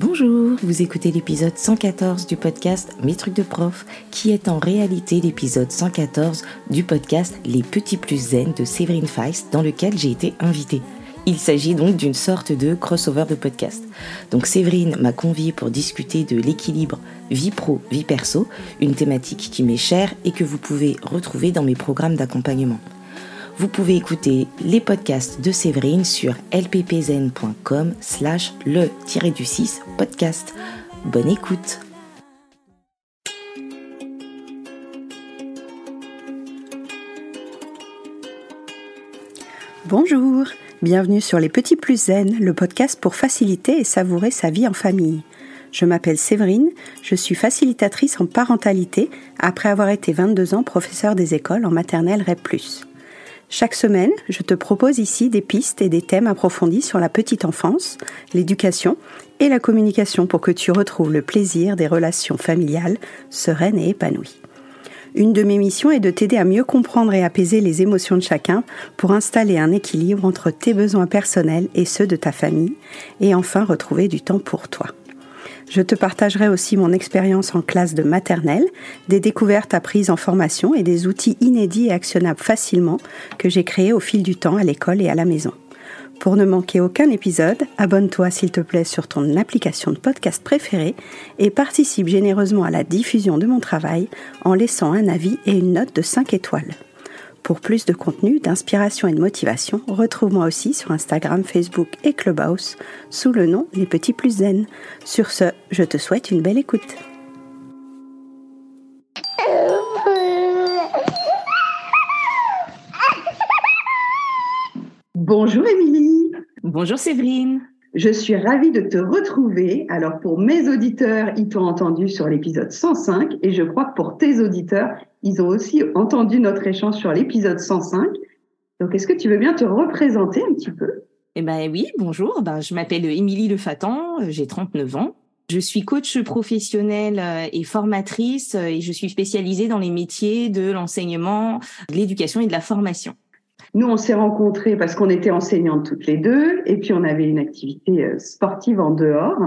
Bonjour, vous écoutez l'épisode 114 du podcast Mes trucs de prof, qui est en réalité l'épisode 114 du podcast Les petits plus zen de Séverine Feist, dans lequel j'ai été invitée. Il s'agit donc d'une sorte de crossover de podcast. Donc Séverine m'a conviée pour discuter de l'équilibre vie pro, vie perso, une thématique qui m'est chère et que vous pouvez retrouver dans mes programmes d'accompagnement. Vous pouvez écouter les podcasts de Séverine sur lppzen.com slash le-du-6 podcast. Bonne écoute Bonjour, bienvenue sur Les Petits Plus Zen, le podcast pour faciliter et savourer sa vie en famille. Je m'appelle Séverine, je suis facilitatrice en parentalité après avoir été 22 ans professeur des écoles en maternelle REP+. Chaque semaine, je te propose ici des pistes et des thèmes approfondis sur la petite enfance, l'éducation et la communication pour que tu retrouves le plaisir des relations familiales sereines et épanouies. Une de mes missions est de t'aider à mieux comprendre et apaiser les émotions de chacun pour installer un équilibre entre tes besoins personnels et ceux de ta famille et enfin retrouver du temps pour toi. Je te partagerai aussi mon expérience en classe de maternelle, des découvertes apprises en formation et des outils inédits et actionnables facilement que j'ai créés au fil du temps à l'école et à la maison. Pour ne manquer aucun épisode, abonne-toi s'il te plaît sur ton application de podcast préférée et participe généreusement à la diffusion de mon travail en laissant un avis et une note de 5 étoiles. Pour plus de contenu, d'inspiration et de motivation, retrouve-moi aussi sur Instagram, Facebook et Clubhouse sous le nom Les Petits Plus Zen. Sur ce, je te souhaite une belle écoute. Bonjour Émilie. Bonjour Séverine. Je suis ravie de te retrouver. Alors pour mes auditeurs, ils t'ont entendu sur l'épisode 105 et je crois que pour tes auditeurs, ils ont aussi entendu notre échange sur l'épisode 105. Donc, est-ce que tu veux bien te représenter un petit peu? Eh ben oui, bonjour. Ben, je m'appelle Émilie Le Fatan, j'ai 39 ans. Je suis coach professionnelle euh, et formatrice euh, et je suis spécialisée dans les métiers de l'enseignement, de l'éducation et de la formation. Nous, on s'est rencontrés parce qu'on était enseignantes toutes les deux et puis on avait une activité euh, sportive en dehors.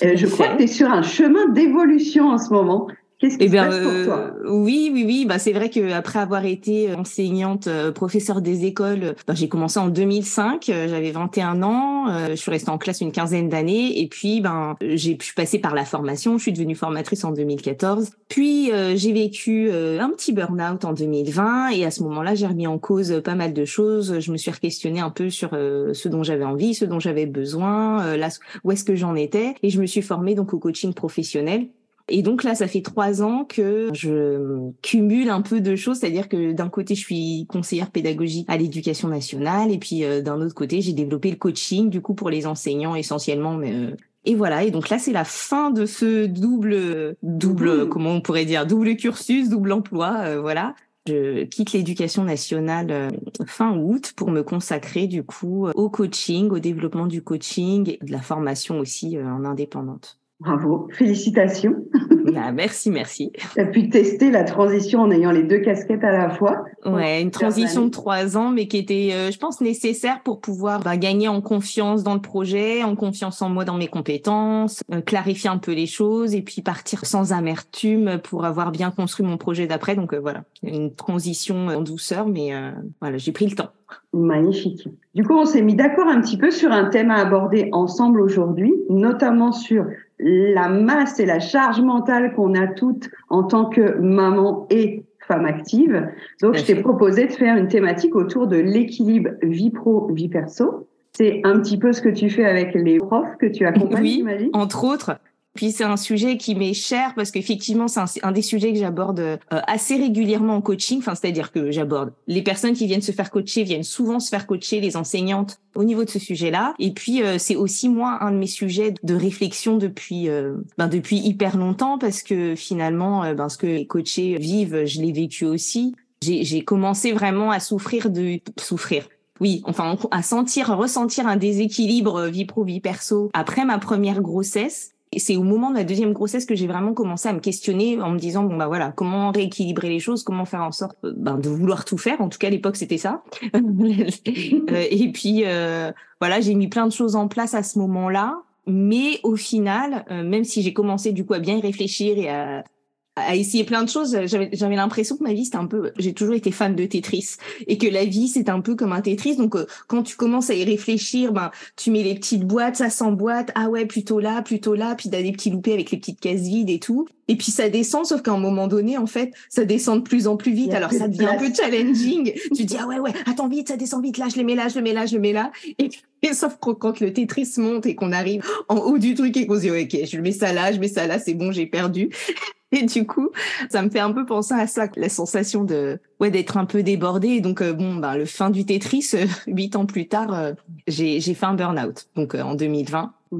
je crois que tu es sur un chemin d'évolution en ce moment. Qu'est-ce qui eh bien, pour toi? euh, Oui, oui, oui. Bah, c'est vrai que après avoir été euh, enseignante, euh, professeure des écoles, bah, j'ai commencé en 2005. J'avais 21 ans. je suis restée en classe une quinzaine d'années. Et puis, ben, j'ai pu passer par la formation. Je suis devenue formatrice en 2014. Puis, j'ai vécu un petit burn-out en 2020. Et à ce moment-là, j'ai remis en cause pas mal de choses. Je me suis questionnée un peu sur ce dont j'avais envie, ce dont j'avais besoin, là, où est-ce que j'en étais. Et je me suis formée donc au coaching professionnel. Et donc là, ça fait trois ans que je cumule un peu de choses, c'est-à-dire que d'un côté, je suis conseillère pédagogique à l'éducation nationale, et puis euh, d'un autre côté, j'ai développé le coaching, du coup pour les enseignants essentiellement, mais euh, et voilà. Et donc là, c'est la fin de ce double, double, comment on pourrait dire, double cursus, double emploi, euh, voilà. Je quitte l'éducation nationale fin août pour me consacrer du coup au coaching, au développement du coaching et de la formation aussi en indépendante. Bravo, félicitations. Ah, merci, merci. Tu as pu tester la transition en ayant les deux casquettes à la fois. Ouais, une transition de trois ans, mais qui était, euh, je pense, nécessaire pour pouvoir bah, gagner en confiance dans le projet, en confiance en moi, dans mes compétences, euh, clarifier un peu les choses et puis partir sans amertume pour avoir bien construit mon projet d'après. Donc euh, voilà, une transition en douceur, mais voilà, j'ai pris le temps. Magnifique. Du coup, on s'est mis d'accord un petit peu sur un thème à aborder ensemble aujourd'hui, notamment sur la masse et la charge mentale qu'on a toutes en tant que maman et femme active. Donc, je t'ai proposé de faire une thématique autour de l'équilibre vie pro, vie perso. C'est un petit peu ce que tu fais avec les profs que tu accompagnes, oui, entre autres. Puis c'est un sujet qui m'est cher parce qu'effectivement c'est un, des sujets que j'aborde euh, assez régulièrement en coaching. Enfin c'est-à-dire que j'aborde les personnes qui viennent se faire coacher viennent souvent se faire coacher les enseignantes au niveau de ce sujet-là. Et puis euh, c'est aussi moi un de mes sujets de réflexion depuis euh, ben, depuis hyper longtemps parce que finalement ben, ce que les coachés vivent je l'ai vécu aussi. J'ai commencé vraiment à souffrir de souffrir oui, enfin à sentir, ressentir un déséquilibre vie pro vie perso après ma première grossesse c'est au moment de la deuxième grossesse que j'ai vraiment commencé à me questionner en me disant bon bah voilà comment rééquilibrer les choses, comment faire en sorte euh, ben, de vouloir tout faire. En tout cas à l'époque c'était ça. Euh, et puis euh, voilà j'ai mis plein de choses en place à ce moment-là. Mais au final, même si j'ai commencé du coup à bien y réfléchir et à, à essayer plein de choses. J'avais, l'impression que ma vie c'était un peu, j'ai toujours été fan de Tetris et que la vie c'est un peu comme un Tetris. Donc euh, quand tu commences à y réfléchir, ben tu mets les petites boîtes, ça s'emboîte. Ah ouais, plutôt là, plutôt là. Puis t'as des petits loupés avec les petites cases vides et tout. Et puis ça descend, sauf qu'à un moment donné, en fait, ça descend de plus en plus vite. Alors ça devient un peu challenging. tu dis ah ouais ouais, attends vite, ça descend vite. Là je le mets là, je le mets là, je le mets là. Et, et sauf que quand le Tetris monte et qu'on arrive en haut du truc et qu'on se dit ok, je mets ça là, je mets ça là, c'est bon, j'ai perdu. Et du coup, ça me fait un peu penser à ça, la sensation de ouais d'être un peu débordé. Et donc euh, bon, ben le fin du Tetris, euh, huit ans plus tard, euh, j'ai j'ai fait un burn-out. Donc en 2020. Mmh.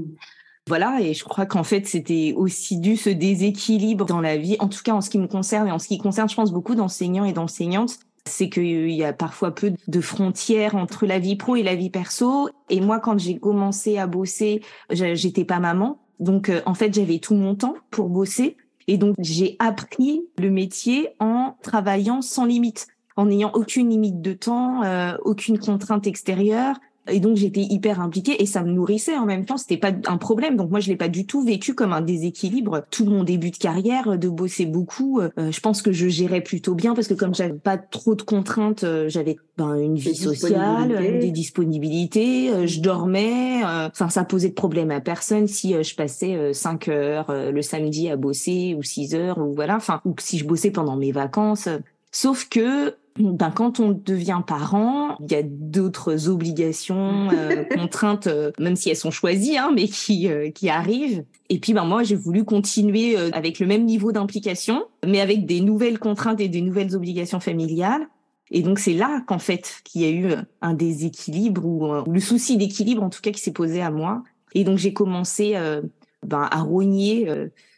Voilà, et je crois qu'en fait, c'était aussi dû ce déséquilibre dans la vie, en tout cas en ce qui me concerne et en ce qui concerne, je pense, beaucoup d'enseignants et d'enseignantes, c'est qu'il y a parfois peu de frontières entre la vie pro et la vie perso. Et moi, quand j'ai commencé à bosser, j'étais pas maman. Donc, en fait, j'avais tout mon temps pour bosser. Et donc, j'ai appris le métier en travaillant sans limite, en n'ayant aucune limite de temps, euh, aucune contrainte extérieure. Et donc j'étais hyper impliquée et ça me nourrissait en même temps. C'était pas un problème. Donc moi je l'ai pas du tout vécu comme un déséquilibre. Tout mon début de carrière, de bosser beaucoup, euh, je pense que je gérais plutôt bien parce que comme j'avais pas trop de contraintes, euh, j'avais ben, une vie sociale, des disponibilités. je dormais. Enfin ça posait de problème à personne si je passais 5 heures le samedi à bosser ou 6 heures ou voilà. Enfin ou si je bossais pendant mes vacances. Sauf que ben, quand on devient parent, il y a d'autres obligations, euh, contraintes, euh, même si elles sont choisies, hein, mais qui, euh, qui arrivent. Et puis ben, moi, j'ai voulu continuer avec le même niveau d'implication, mais avec des nouvelles contraintes et des nouvelles obligations familiales. Et donc c'est là qu'en fait qu'il y a eu un déséquilibre ou, ou le souci d'équilibre en tout cas qui s'est posé à moi. Et donc j'ai commencé ben, à rogner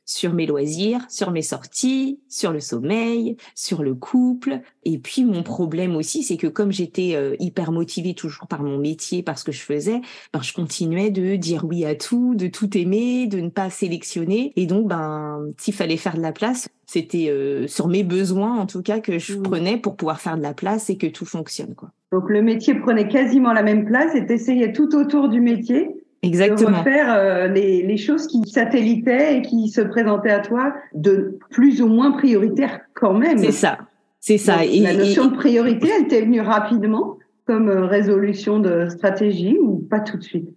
sur mes loisirs, sur mes sorties, sur le sommeil, sur le couple. Et puis mon problème aussi, c'est que comme j'étais euh, hyper motivée toujours par mon métier, par ce que je faisais, ben, je continuais de dire oui à tout, de tout aimer, de ne pas sélectionner. Et donc, ben, s'il fallait faire de la place, c'était euh, sur mes besoins en tout cas que je prenais pour pouvoir faire de la place et que tout fonctionne. Quoi. Donc le métier prenait quasiment la même place et t'essayais tout autour du métier Exactement. De refaire euh, les, les, choses qui satellitaient et qui se présentaient à toi de plus ou moins prioritaires quand même. C'est ça. C'est ça. et, la notion de priorité, elle t'est venue rapidement comme euh, résolution de stratégie ou pas tout de suite?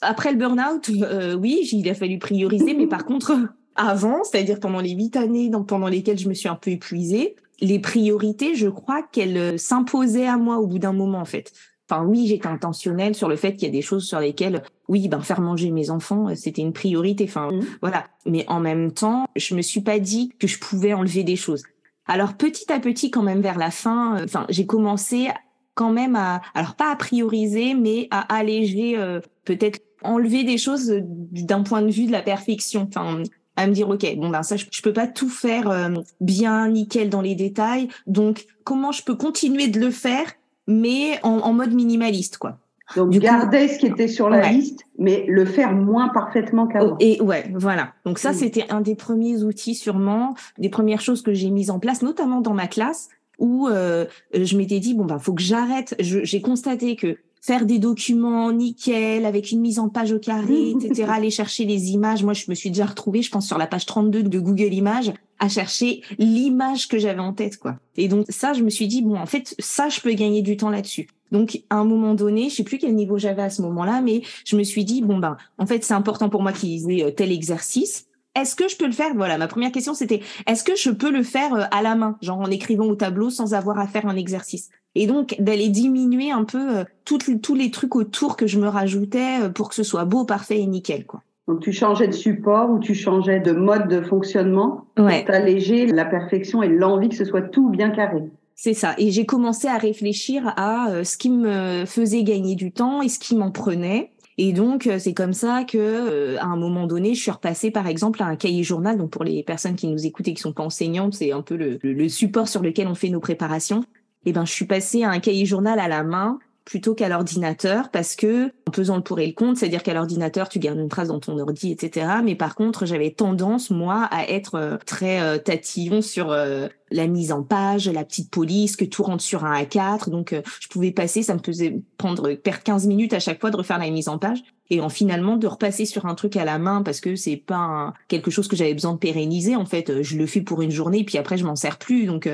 Après le burn-out, euh, oui, il a fallu prioriser, mais par contre, avant, c'est-à-dire pendant les huit années pendant lesquelles je me suis un peu épuisée, les priorités, je crois qu'elles s'imposaient à moi au bout d'un moment, en fait. Enfin, oui, j'étais intentionnelle sur le fait qu'il y a des choses sur lesquelles, oui, ben faire manger mes enfants, euh, c'était une priorité. Enfin, mmh. voilà. Mais en même temps, je me suis pas dit que je pouvais enlever des choses. Alors petit à petit, quand même vers la fin, euh, enfin, j'ai commencé quand même à, alors pas à prioriser, mais à alléger, euh, peut-être enlever des choses d'un point de vue de la perfection. Enfin, à me dire ok bon ben ça je, je peux pas tout faire bien nickel dans les détails donc comment je peux continuer de le faire mais en, mode minimaliste, quoi. Donc du garder ce qui était sur la liste, mais le faire moins parfaitement qu'avant. Et ouais, voilà. Donc ça, mm. c'était un des premiers outils, sûrement, des premières choses que j'ai mises en place, notamment dans ma classe, où euh, je m'étais dit bon ben faut que j'arrête. J'ai constaté que faire des documents nickel avec une mise en page au carré, etc. aller chercher les images. Moi, je me suis déjà retrouvée, je pense, sur la page 32 de Google Images à chercher l'image que j'avais en tête, quoi. Et donc ça, je me suis dit bon, en fait, ça, je peux gagner du temps là-dessus. Donc à un moment donné, je sais plus quel niveau j'avais à ce moment-là, mais je me suis dit bon ben, en fait, c'est important pour moi qu'ils aient euh, tel exercice. Est-ce que je peux le faire? Voilà, ma première question c'était est-ce que je peux le faire euh, à la main, genre en écrivant au tableau sans avoir à faire un exercice? Et donc d'aller diminuer un peu euh, tous les trucs autour que je me rajoutais pour que ce soit beau, parfait et nickel, quoi. Donc tu changeais de support ou tu changeais de mode de fonctionnement ouais. pour t'alléger la perfection et l'envie que ce soit tout bien carré. C'est ça. Et j'ai commencé à réfléchir à euh, ce qui me faisait gagner du temps et ce qui m'en prenait. Et donc c'est comme ça que à un moment donné, je suis repassée par exemple à un cahier journal. Donc pour les personnes qui nous écoutent et qui sont pas enseignantes, c'est un peu le, le support sur lequel on fait nos préparations eh ben, je suis passée à un cahier journal à la main plutôt qu'à l'ordinateur parce que en pesant le pour et le contre, c'est-à-dire qu'à l'ordinateur tu gardes une trace dans ton ordi, etc. Mais par contre, j'avais tendance moi à être euh, très euh, tatillon sur euh, la mise en page, la petite police, que tout rentre sur un A4. Donc je pouvais passer, ça me faisait prendre perdre 15 minutes à chaque fois de refaire la mise en page et en finalement de repasser sur un truc à la main parce que c'est pas quelque chose que j'avais besoin de pérenniser en fait je le fais pour une journée puis après je m'en sers plus donc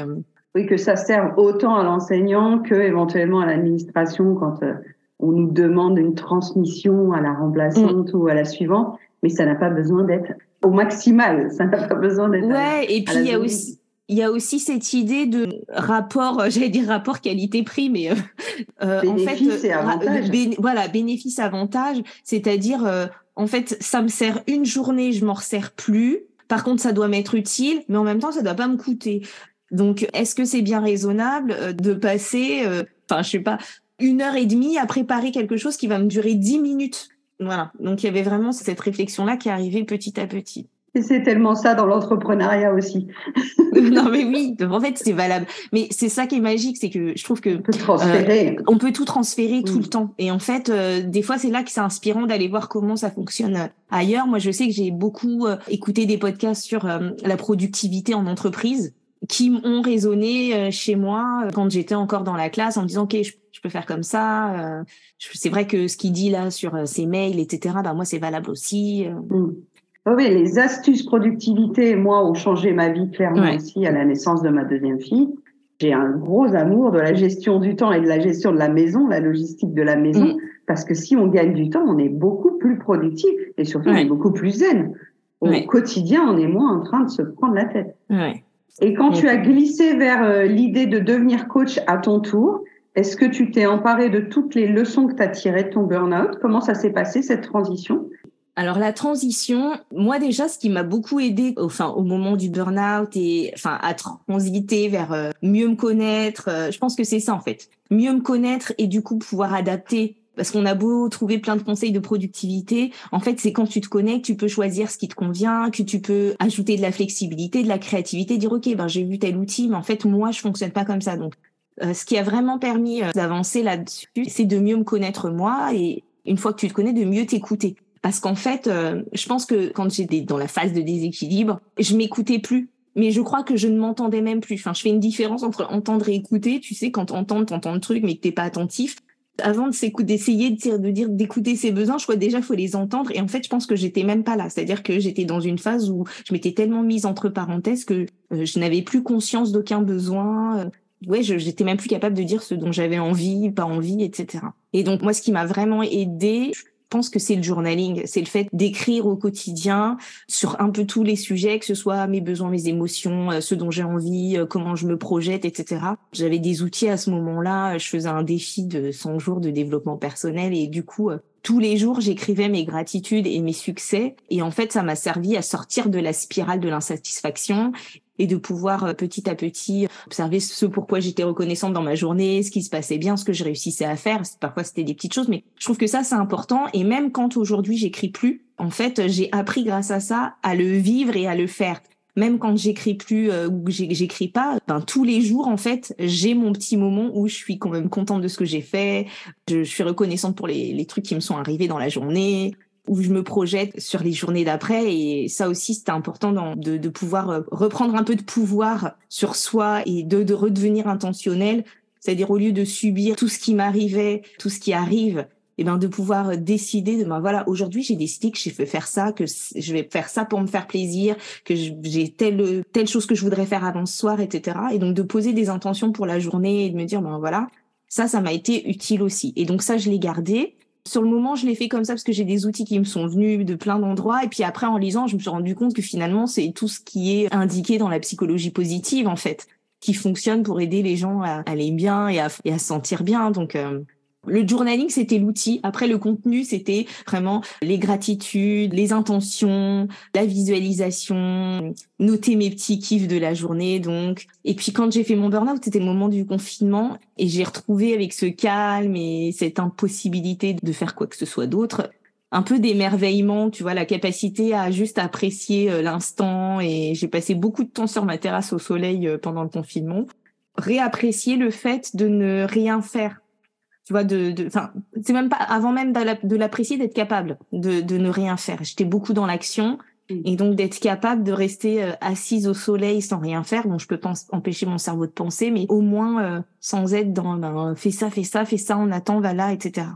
oui, que ça serve autant à l'enseignant que éventuellement à l'administration quand euh, on nous demande une transmission à la remplaçante ou à la suivante, mais ça n'a pas besoin d'être au maximal, ça n'a pas besoin d'être. Ouais, et puis il y a aussi il y a aussi cette idée de rapport, euh, j'allais dire rapport qualité-prix, mais euh, en fait, et avantage. voilà, bénéfice-avantage, c'est-à-dire en fait, ça me sert une journée, je m'en resserre plus. Par contre, ça doit m'être utile, mais en même temps, ça doit pas me coûter. Donc, est-ce que c'est bien raisonnable euh, de passer, euh, enfin, je sais pas, une heure et demie à préparer quelque chose qui va me durer dix minutes? Voilà. Donc, il y avait vraiment cette réflexion-là qui arrivait petit à petit. Et c'est tellement ça dans l'entrepreneuriat aussi. non mais oui, en fait c'est valable. Mais c'est ça qui est magique, c'est que je trouve que on peut transférer. Euh, on peut tout transférer tout le temps. Et en fait, des fois c'est là que c'est inspirant d'aller voir comment ça fonctionne ailleurs. Moi je sais que j'ai beaucoup écouté des podcasts sur la productivité en entreprise qui ont résonné euh, chez moi euh, quand j'étais encore dans la classe en me disant ok je, peux faire comme ça euh, c'est vrai que ce qu'il dit là sur ses mails etc bah moi c'est valable aussi mm. oui les astuces productivité moi ont changé ma vie clairement aussi à la naissance de ma deuxième fille. J'ai un gros amour de la gestion du temps et de la gestion de la maison la logistique de la maison mm. parce que si on gagne du temps on est beaucoup plus productif et surtout on est beaucoup plus zen. Au quotidien on est moins en train de se prendre la tête. Ouais. Et quand tu as glissé vers euh, l'idée de devenir coach à ton tour, est-ce que tu t'es emparé de toutes les leçons que tu as tirées de ton burn-out? Comment ça s'est passé cette transition? Alors la transition, moi déjà, ce qui m'a beaucoup aidé, enfin au moment du burn-out et enfin à transiter vers euh, mieux me connaître, euh, je pense que c'est ça en fait, mieux me connaître et du coup pouvoir adapter parce qu'on a beau trouver plein de conseils de productivité, en fait, c'est quand tu te connectes, tu peux choisir ce qui te convient, que tu peux ajouter de la flexibilité, de la créativité, dire ok, ben j'ai vu tel outil, mais en fait moi je fonctionne pas comme ça. Donc, euh, ce qui a vraiment permis euh, d'avancer là-dessus, c'est de mieux me connaître moi et une fois que tu te connais, de mieux t'écouter. Parce qu'en fait, euh, je pense que quand j'étais dans la phase de déséquilibre, je m'écoutais plus mais je crois que je ne m'entendais même plus. Enfin, je fais une différence entre entendre et écouter. Tu sais, quand entends, t'entends le truc, mais que t'es pas attentif avant d'essayer de, de dire d'écouter ses besoins, je crois déjà faut les entendre. Et en fait, je pense que j'étais même pas là. C'est-à-dire que j'étais dans une phase où je m'étais tellement mise entre parenthèses que euh, je n'avais plus conscience d'aucun besoin. Euh, ouais, j'étais même plus capable de dire ce dont j'avais envie, pas envie, etc. Et donc moi, ce qui m'a vraiment aidé, pense que c'est le journaling, c'est le fait d'écrire au quotidien sur un peu tous les sujets, que ce soit mes besoins, mes émotions, euh, ce dont j'ai envie, euh, comment je me projette, etc. J'avais des outils à ce moment-là, je faisais un défi de 100 jours de développement personnel et du coup, euh, tous les jours, j'écrivais mes gratitudes et mes succès. Et en fait, ça m'a servi à sortir de la spirale de l'insatisfaction et de pouvoir euh, petit à petit observer ce pourquoi j'étais reconnaissante dans ma journée, ce qui se passait bien, ce que je réussissais à faire. Parfois, c'était des petites choses, mais je trouve que ça, c'est important. Et même quand aujourd'hui, j'écris plus, en fait, j'ai appris grâce à ça à le vivre et à le faire même quand j'écris plus euh, ou que j'écris pas, ben, tous les jours en fait, j'ai mon petit moment où je suis quand même contente de ce que j'ai fait, je, suis reconnaissante pour les, trucs qui me sont arrivés dans la journée, où je me projette sur les journées d'après. Et ça aussi, c'était important de, de, pouvoir euh, reprendre un peu de pouvoir sur soi et de, de redevenir intentionnel. C'est-à-dire au lieu de subir tout ce qui m'arrivait, tout ce qui arrive, et ben de pouvoir euh, décider de ben voilà aujourd'hui j'ai décidé que je vais faire ça que je vais faire ça pour me faire plaisir que j'ai telle telle chose que je voudrais faire avant ce soir etc et donc de poser des intentions pour la journée et de me dire ben voilà ça ça m'a été utile aussi et donc ça je l'ai gardé sur le moment, je l'ai fait comme ça parce que j'ai des outils qui me sont venus de plein d'endroits. Et puis après, en lisant, je me suis rendu compte que finalement, c'est tout ce qui est indiqué dans la psychologie positive, en fait, qui fonctionne pour aider les gens à aller bien et à, à se sentir bien. Donc, euh, le journaling, c'était l'outil. Après, le contenu, c'était vraiment les gratitudes, les intentions, la visualisation, noter mes petits kiffs de la journée, donc. Et puis, quand j'ai fait mon burn-out, c'était le moment du confinement et j'ai retrouvé avec ce calme et cette impossibilité de faire quoi que ce soit d'autre, un peu d'émerveillement, tu vois, la capacité à juste apprécier euh, l'instant et j'ai passé beaucoup de temps sur ma terrasse au soleil euh, pendant le confinement. Réapprécier le fait de ne rien faire Tu vois, de, de, enfin, c'est même pas avant même de l'apprécier, d'être capable de, de ne rien faire. J'étais beaucoup dans l'action mm. et donc d'être capable de rester euh, assise au soleil sans rien faire. Bon, je peux pas empêcher mon cerveau de penser, mais au moins euh, sans être dans ben, fais ça, fais ça, fais ça, on attend, va là, etc.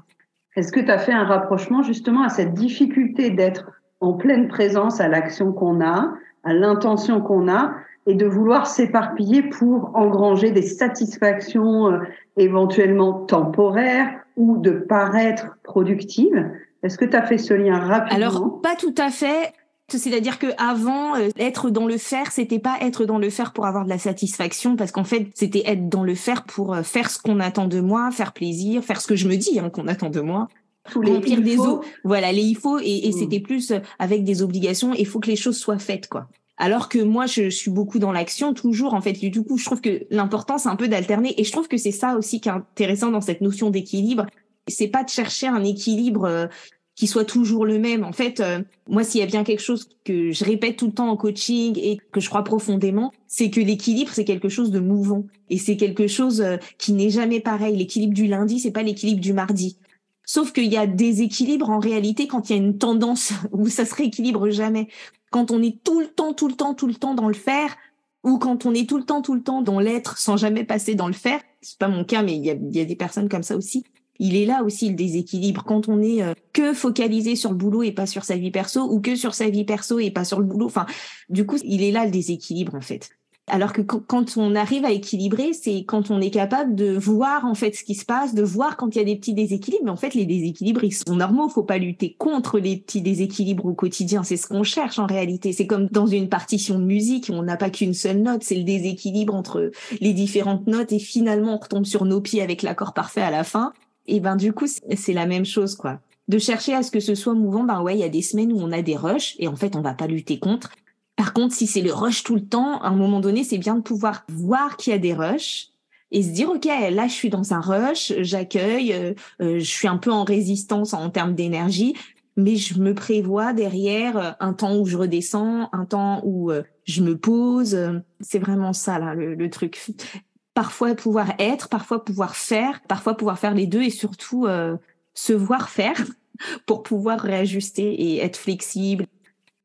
Est-ce que tu as fait un rapprochement justement à cette difficulté d'être en pleine présence à l'action qu'on a, à l'intention qu'on a, et de vouloir s'éparpiller pour engranger des satisfactions euh, éventuellement temporaires ou de paraître productive. Est-ce que tu as fait ce lien rapidement? Alors, pas tout à fait. C'est-à-dire que avant, euh, être dans le faire, c'était pas être dans le faire pour avoir de la satisfaction, parce qu'en fait, c'était être dans le faire pour euh, faire ce qu'on attend de moi, faire plaisir, faire ce que je me dis hein, qu'on attend de moi. Tous les remplir des eaux. Voilà, les il faut, et, et mmh. c'était plus avec des obligations. Il faut que les choses soient faites, quoi. Alors que moi, je, suis beaucoup dans l'action, toujours. En fait, du coup, je trouve que l'important, c'est un peu d'alterner. Et je trouve que c'est ça aussi qui est intéressant dans cette notion d'équilibre. C'est pas de chercher un équilibre euh, qui soit toujours le même. En fait, euh, moi, s'il y a bien quelque chose que je répète tout le temps en coaching et que je crois profondément, c'est que l'équilibre, c'est quelque chose de mouvant. Et c'est quelque chose euh, qui n'est jamais pareil. L'équilibre du lundi, c'est pas l'équilibre du mardi. Sauf qu'il y a des équilibres en réalité quand il y a une tendance où ça se rééquilibre jamais quand on est tout le temps, tout le temps, tout le temps dans le faire, ou quand on est tout le temps, tout le temps dans l'être sans jamais passer dans le faire. C'est pas mon cas, mais il y a, des personnes comme ça aussi. Il est là aussi le déséquilibre quand on est euh, que focalisé sur le boulot et pas sur sa vie perso, ou que sur sa vie perso et pas sur le boulot. Enfin, du coup, il est là le déséquilibre en fait. Alors que quand on arrive à équilibrer, c'est quand on est capable de voir en fait ce qui se passe, de voir quand il y a des petits déséquilibres. Mais en fait, les déséquilibres, ils sont normaux. Faut pas lutter contre les petits déséquilibres au quotidien. C'est ce qu'on cherche en réalité. C'est comme dans une partition de musique, on n'a pas qu'une seule note. C'est le déséquilibre entre les différentes notes et finalement on retombe sur nos pieds avec l'accord parfait à la fin. Et ben du coup, c'est la même chose quoi de chercher à ce que ce soit mouvant, ben ouais, il y a des semaines où on a des rushs et en fait, on va pas lutter contre. Par contre, si c'est le rush tout le temps, à un moment donné, c'est bien de pouvoir voir qu'il y a des rushs et se dire ok là je suis dans un rush j'accueille euh, euh, je suis un peu en résistance en termes d'énergie mais je me prévois derrière euh, un temps où je redescends un temps où je me pose. C'est vraiment ça là le, truc. Parfois pouvoir être parfois pouvoir faire parfois pouvoir faire les deux et surtout se voir faire pour pouvoir réajuster et être flexible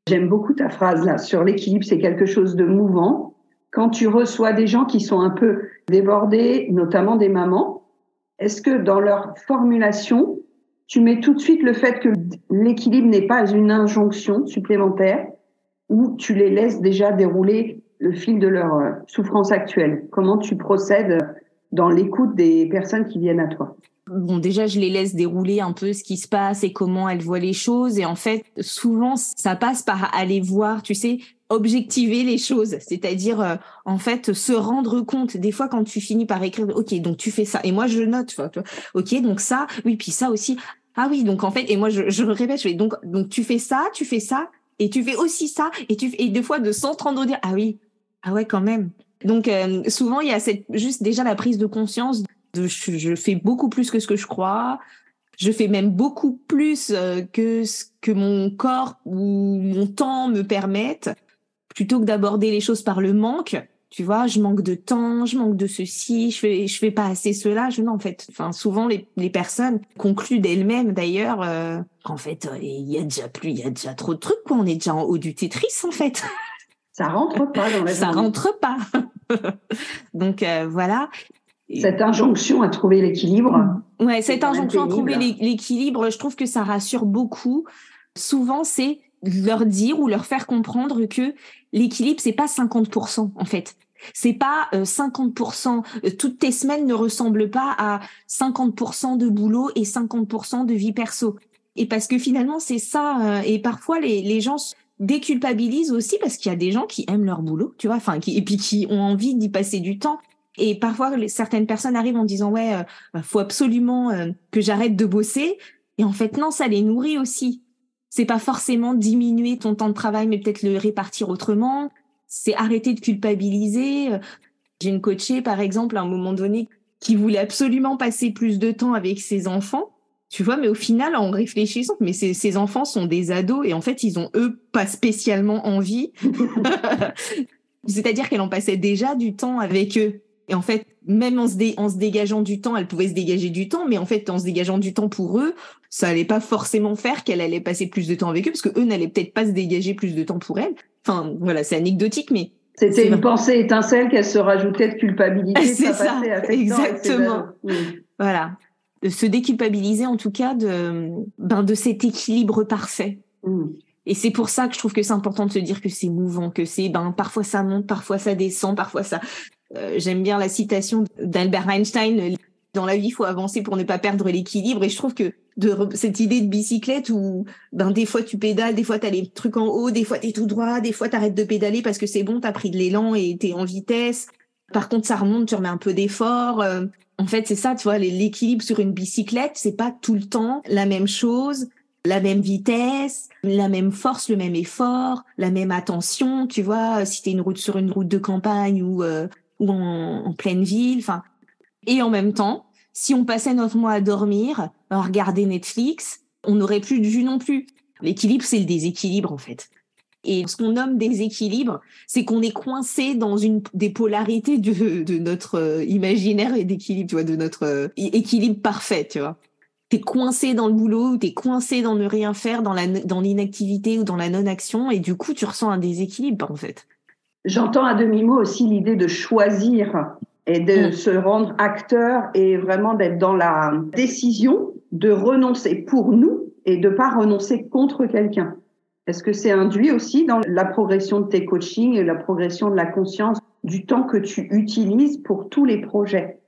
J'aime beaucoup ta phrase là sur l'équilibre, c'est quelque chose de mouvant. Quand tu reçois des gens qui sont un peu débordés, notamment des mamans, est-ce que dans leur formulation, tu mets tout de suite le fait que l'équilibre n'est pas une injonction supplémentaire ou tu les laisses déjà dérouler le fil de leur euh, souffrance actuelle? Comment tu procèdes dans l'écoute des personnes qui viennent à toi Bon, déjà, je les laisse dérouler un peu ce qui se passe et comment elles voient les choses. Et en fait, souvent, ça passe par aller voir, tu sais, objectiver les choses, c'est-à-dire euh, en fait se rendre compte. Des fois, quand tu finis par écrire, ok, donc tu fais ça, et moi je note, tu vois, ok, donc ça, oui, puis ça aussi. Ah oui, donc en fait, et moi je, je répète, donc donc tu fais ça, tu fais ça, et tu fais aussi ça, et tu et deux fois de s'entendre dire ah oui, ah ouais quand même. Donc euh, souvent il y a cette juste déjà la prise de conscience je, fais beaucoup plus que ce que je crois. Je fais même beaucoup plus euh, que ce que mon corps ou mon temps me permettent, plutôt que d'aborder les choses par le manque. Tu vois, je manque de temps, je manque de ceci, je fais, je fais pas assez cela. Je, non, en fait, enfin, souvent les, les personnes concluent d'elles-mêmes d'ailleurs. Euh, en fait, euh, il y a déjà plus, il y a déjà trop de trucs. Quoi. On est déjà en haut du Tetris, en fait. Ça rentre pas dans la Ça rentre pas. Donc voilà. Cette injonction à trouver l'équilibre. Ouais, cette injonction à trouver l'équilibre, je trouve que ça rassure beaucoup. Souvent, c'est leur dire ou leur faire comprendre que l'équilibre, c'est pas 50% en fait. C'est pas 50%. Euh, euh, toutes tes semaines ne ressemblent pas à 50% de boulot et 50% de vie perso. Et parce que finalement, c'est ça. Euh, et parfois, les, les gens déculpabilisent aussi parce qu'il y a des gens qui aiment leur boulot, tu vois, enfin, qui, et puis qui ont envie d'y passer du temps. Et parfois, certaines personnes arrivent en disant ouais, euh, faut absolument euh, que j'arrête de bosser. Et en fait, non, ça les nourrit aussi. C'est pas forcément diminuer ton temps de travail, mais peut-être le répartir autrement. C'est arrêter de culpabiliser. J'ai une coachée, par exemple, à un moment donné, qui voulait absolument passer plus de temps avec ses enfants. Tu vois, mais au final, en réfléchissant, mais ces enfants sont des ados et en fait, ils ont eux pas spécialement envie. C'est-à-dire qu'elle en passait déjà du temps avec eux. Et en fait, même en se, en se dégageant du temps, elle pouvait se dégager du temps, mais en fait, en se dégageant du temps pour eux, ça allait pas forcément faire qu'elle allait passer plus de temps avec eux, parce que eux n'allaient peut-être pas se dégager plus de temps pour elle. Enfin, voilà, c'est anecdotique, mais c'était une pensée étincelle qu'elle se rajoutait de culpabilité. C'est ça, exactement. Voilà, de se déculpabiliser en tout cas de, ben, de cet équilibre parfait. Mm. Et c'est pour ça que je trouve que c'est important de se dire que c'est mouvant, que c'est ben parfois ça monte, parfois ça descend, parfois ça. Euh, j'aime bien la citation d'Albert Einstein dans la vie, il faut avancer pour ne pas perdre l'équilibre. Et je trouve que de cette idée de bicyclette où ben des fois tu pédales, des fois tu as les trucs en haut, des fois tu es tout droit, des fois tu arrêtes de pédaler parce que c'est bon, tu as pris de l'élan et tu es en vitesse. Par contre, ça remonte, tu remets un peu d'effort. En fait, c'est ça, tu vois, l'équilibre sur une bicyclette, c'est pas tout le temps la même chose, la même vitesse, la même force, le même effort, la même attention, tu vois, si tu es une route sur une route de campagne ou euh, ou en, en pleine ville, enfin et en même temps, si on passait notre mois à dormir, à regarder Netflix, on n'aurait plus de vue non plus. L'équilibre, c'est le déséquilibre, en fait. Et ce qu'on nomme déséquilibre, c'est qu'on est coincé dans une des polarités de, de notre euh, imaginaire et d'équilibre, tu vois, de notre euh, équilibre parfait, tu vois. T'es coincé dans le boulot, ou t'es coincé dans ne rien faire, dans la dans l'inactivité ou dans la non-action, et du coup, tu ressens un déséquilibre, en fait. J'entends à demi-mot aussi l'idée de choisir et de mm. se rendre acteur et vraiment d'être dans la décision de renoncer pour nous et de pas renoncer contre quelqu'un. Est-ce que c'est induit aussi dans la progression de tes coachings et la progression de la conscience du temps que tu utilises pour tous les projets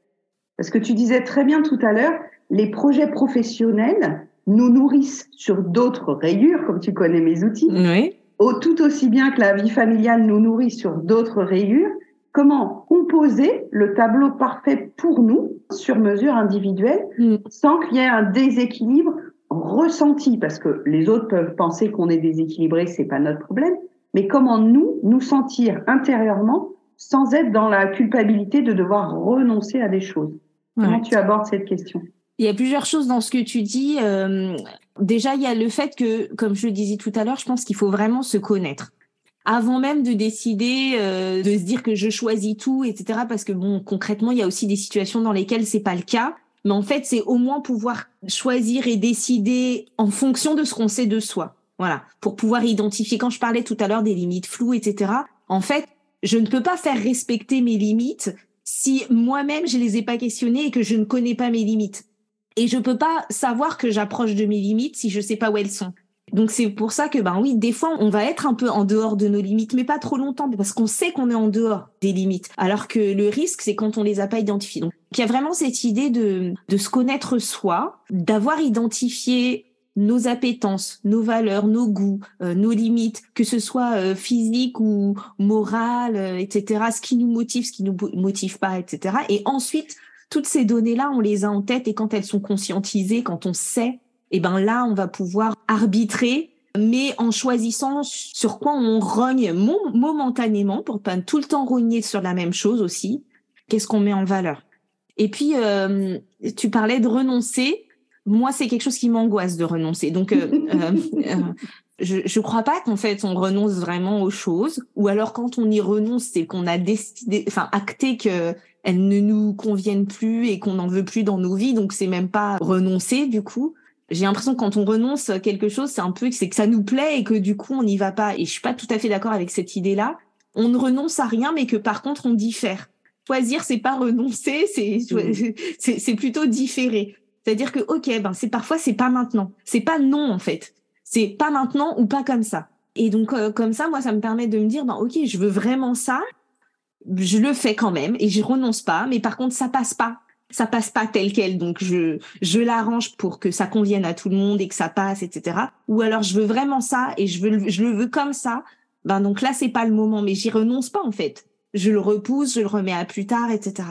Parce que tu disais très bien tout à l'heure, les projets professionnels nous nourrissent sur d'autres rayures, comme tu connais mes outils, oui. tout aussi bien que la vie familiale nous nourrit sur d'autres rayures comment composer le tableau parfait pour nous sur mesure individuelle mm. sans qu'il y ait un déséquilibre ressenti parce que les autres peuvent penser qu'on est déséquilibré, c'est pas notre problème, mais comment nous nous sentir intérieurement sans être dans la culpabilité de devoir renoncer à des choses. Comment tu abordes cette question? Il y a plusieurs choses dans ce que tu dis. Euh, déjà, il y a le fait que, comme je le disais tout à l'heure, je pense qu'il faut vraiment se connaître avant même de décider euh, de se dire que je choisis tout, etc. Parce que bon, concrètement, il y a aussi des situations dans lesquelles c'est pas le cas. Mais en fait, c'est au moins pouvoir choisir et décider en fonction de ce qu'on sait de soi. Voilà, pour pouvoir identifier. Quand je parlais tout à l'heure des limites floues, etc. En fait, je ne peux pas faire respecter mes limites si moi-même je les ai pas questionnées et que je ne connais pas mes limites. Et je peux pas savoir que j'approche de mes limites si je sais pas où elles sont. Donc c'est pour ça que ben oui, des fois on va être un peu en dehors de nos limites, mais pas trop longtemps parce qu'on sait qu'on est en dehors des limites. Alors que le risque c'est quand on les a pas identifiées. Donc il y a vraiment cette idée de de se connaître soi, d'avoir identifié nos appétences, nos valeurs, nos goûts, euh, nos limites, que ce soit euh, physique ou morale, euh, etc. Ce qui nous motive, ce qui nous motive pas, etc. Et ensuite toutes ces données-là, on les a en tête et quand elles sont conscientisées, quand on sait et eh ben là, on va pouvoir arbitrer, mais en choisissant sur quoi on rogne momentanément pour pas tout le temps rogner sur la même chose aussi. Qu'est-ce qu'on met en valeur? Et puis, euh, tu parlais de renoncer. Moi, c'est quelque chose qui m'angoisse de renoncer. Donc, euh, euh, je ne crois pas qu'en fait on renonce vraiment aux choses, ou alors quand on y renonce, c'est qu'on a décidé, enfin acté que elles ne nous conviennent plus et qu'on n'en veut plus dans nos vies. Donc c'est même pas renoncer du coup j'ai l'impression que quand on renonce à quelque chose, c'est un peu c'est que ça nous plaît et que du coup on n'y va pas. Et je suis pas tout à fait d'accord avec cette idée-là. On ne renonce à rien, mais que par contre on diffère. Choisir, c'est pas renoncer, c'est mmh. c'est plutôt différer. C'est-à-dire que ok, ben c'est parfois c'est pas maintenant, c'est pas non en fait, c'est pas maintenant ou pas comme ça. Et donc euh, comme ça, moi ça me permet de me dire ben ok, je veux vraiment ça, je le fais quand même et je renonce pas, mais par contre ça passe pas ça passe pas tel quel, donc je je l'arrange pour que ça convienne à tout le monde et que ça passe, etc. Ou alors je veux vraiment ça et je veux je le veux comme ça. Ben donc là c'est pas le moment, mais j'y renonce pas en fait. Je le repousse, je le remets à plus tard, etc.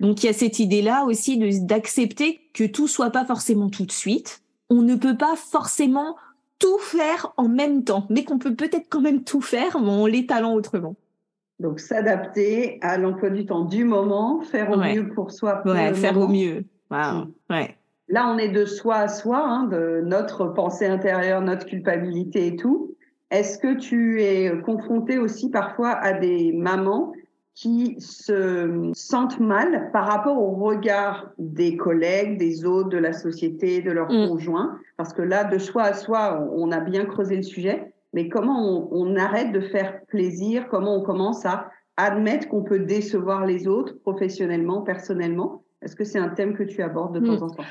Donc il y a cette idée là aussi d'accepter que tout soit pas forcément tout de suite. On ne peut pas forcément tout faire en même temps, mais qu'on peut peut-être quand même tout faire mais en l'étalant autrement. Donc, s'adapter à l'emploi du temps du moment, faire au mieux pour soi. ouais, faire au mieux. Wow. Ouais. Là, on est de soi à soi, hein, de notre pensée intérieure, notre culpabilité et tout. Est-ce que tu es confronté aussi parfois à des mamans qui se sentent mal par rapport au regard des collègues, des autres, de la société, de leurs mm. conjoints. Parce que là, de soi à soi, on a bien creusé le sujet. Mais comment on, arrête de faire plaisir? Comment on commence à admettre qu'on peut décevoir les autres professionnellement, personnellement? Est-ce que c'est un thème que tu abordes de temps mm. en temps?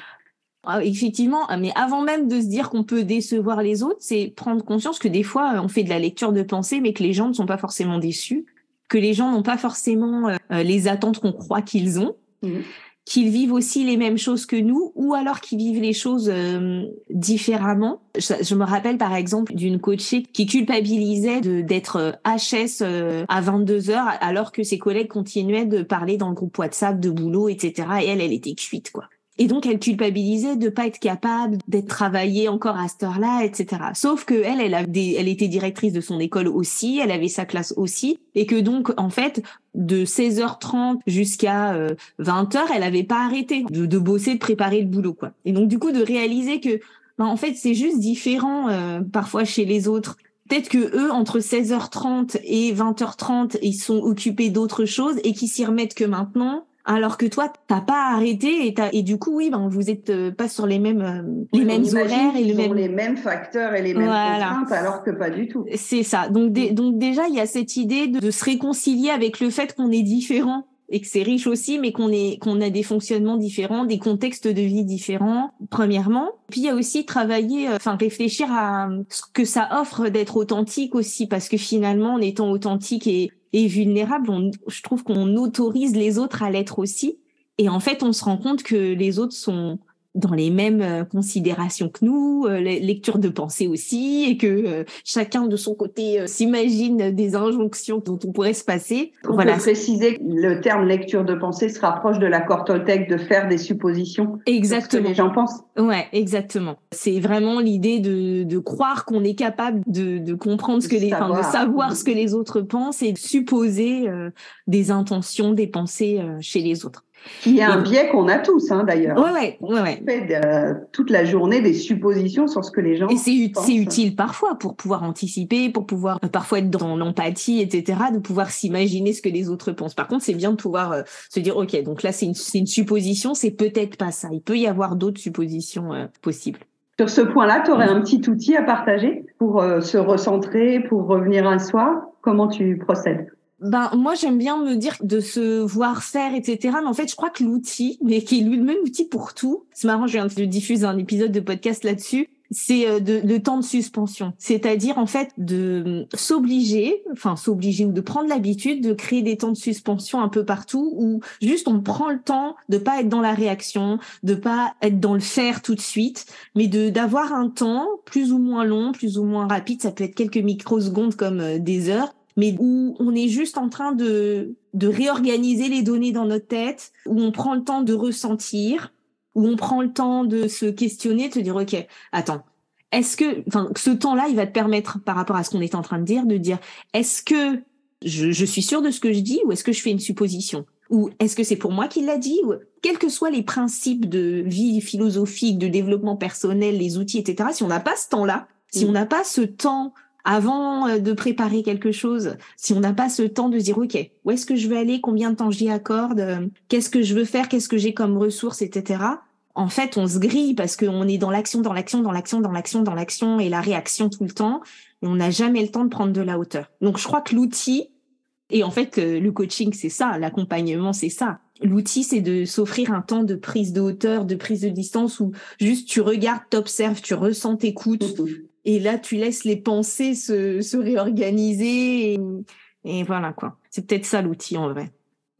Ah, effectivement, mais avant même de se dire qu'on peut décevoir les autres, c'est prendre conscience que des fois, on fait de la lecture de pensée, mais que les gens ne sont pas forcément déçus que les gens n'ont pas forcément euh, les attentes qu'on croit qu'ils ont, mmh. Qu'ils vivent aussi les mêmes choses que nous, ou alors qu'ils vivent les choses euh, différemment. Je, me rappelle par exemple d'une coachée qui culpabilisait d'être HS à 22 heures alors que ses collègues continuaient de parler dans le groupe WhatsApp de boulot, etc. Et elle, elle était cuite, quoi. Et donc, elle culpabilisait de pas être capable d'être travaillée encore à cette heure-là, etc. Sauf que elle, elle, elle était directrice de son école aussi, elle avait sa classe aussi, et que donc, en fait, de 16h30 jusqu'à 20h, euh, elle avait pas arrêté de, bosser, de préparer le boulot, quoi. Et donc, du coup, de réaliser que, ben, en fait, c'est juste différent euh, parfois chez les autres. Peut-être que eux, entre 16h30 et 20h30, ils sont occupés d'autres choses et qu'ils s'y remettent que maintenant alors que toi t'as pas arrêté et, et du coup oui ben vous êtes euh, pas sur les mêmes euh, les mêmes horaires et les mêmes facteurs et les mêmes contraintes alors que pas du tout. C'est ça. Donc donc déjà il y a cette idée de, se réconcilier avec le fait qu'on est différent et que c'est riche aussi, mais qu'on est qu'on a des fonctionnements différents, des contextes de vie différents. Premièrement, puis il y a aussi travailler, euh, enfin réfléchir à ce que ça offre d'être authentique aussi, parce que finalement, en étant authentique et vulnérable, je trouve qu'on autorise les autres à l'être aussi. Et en fait, on se rend compte que les autres sont dans les mêmes euh, considérations que nous, euh, lecture de pensée aussi, et que euh, chacun de son côté s'imagine des injonctions dont on pourrait se passer. On voilà. peut préciser que le terme lecture de pensée se rapproche de la Toltec de faire des suppositions. Exactement. Gens pensent. Ouais, exactement. C'est vraiment l'idée de, de croire qu'on est capable de, de comprendre ce que les, savoir. de savoir ce que les autres pensent et de supposer des intentions, des pensées chez les autres. Qui est un biais qu'on a tous, hein, d'ailleurs. Ouais, ouais, ouais. On fait euh, toute la journée des suppositions sur ce que les gens. Et c'est utile parfois pour pouvoir anticiper, pour pouvoir euh, parfois être dans l'empathie, etc., de pouvoir s'imaginer ce que les autres pensent. Par contre, c'est bien de pouvoir euh, se dire, ok, donc là c'est une, une, supposition, c'est peut-être pas ça. Il peut y avoir d'autres suppositions possibles. Sur ce point-là, tu aurais un petit outil à partager pour se recentrer, pour revenir à soi? Comment tu procèdes? Ben moi j'aime bien me dire de se voir faire etc mais en fait je crois que l'outil mais qui est le même outil pour tout c'est marrant je viens de diffuser un épisode de podcast là-dessus c'est euh, de, le temps de suspension. C'est-à-dire en fait de s'obliger enfin s'obliger ou de prendre l'habitude de créer des temps de suspension un peu partout où juste on prend le temps de pas être dans la réaction de pas être dans le faire tout de suite mais de d'avoir un temps plus ou moins long plus ou moins rapide. Ça peut être quelques microsecondes comme euh, des heures mais où on est juste en train de, de réorganiser les données dans notre tête, où on prend le temps de ressentir, où on prend le temps de se questionner, de se dire, OK, attends, est-ce que, enfin, ce temps-là, il va te permettre, par rapport à ce qu'on est en train de dire, de dire, est-ce que je, je suis sûr de ce que je dis ou est-ce que je fais une supposition? Ou est-ce que c'est pour moi qu'il l'a dit? Ou quels que soient les principes de vie philosophique, de développement personnel, les outils, etc. Si on n'a pas ce temps-là, si mm. on n'a pas ce temps avant euh, de préparer quelque chose, si on n'a pas ce temps de dire, OK, où est-ce que je veux aller, combien de temps j'y accorde, euh, qu'est-ce que je veux faire, qu'est-ce que j'ai comme ressources, etc. En fait, on se grille parce qu'on est dans l'action, dans l'action, dans l'action, dans l'action, dans l'action et la réaction tout le temps. Et on n'a jamais le temps de prendre de la hauteur. Donc, je crois que l'outil, et en fait, euh, le coaching, c'est ça, l'accompagnement, c'est ça. L'outil, c'est de s'offrir un temps de prise de hauteur, de prise de distance où juste tu regardes, t'observes, tu ressens, t'écoutes, et là, tu laisses les pensées se, se réorganiser. Et, voilà, quoi. C'est peut-être ça l'outil en vrai.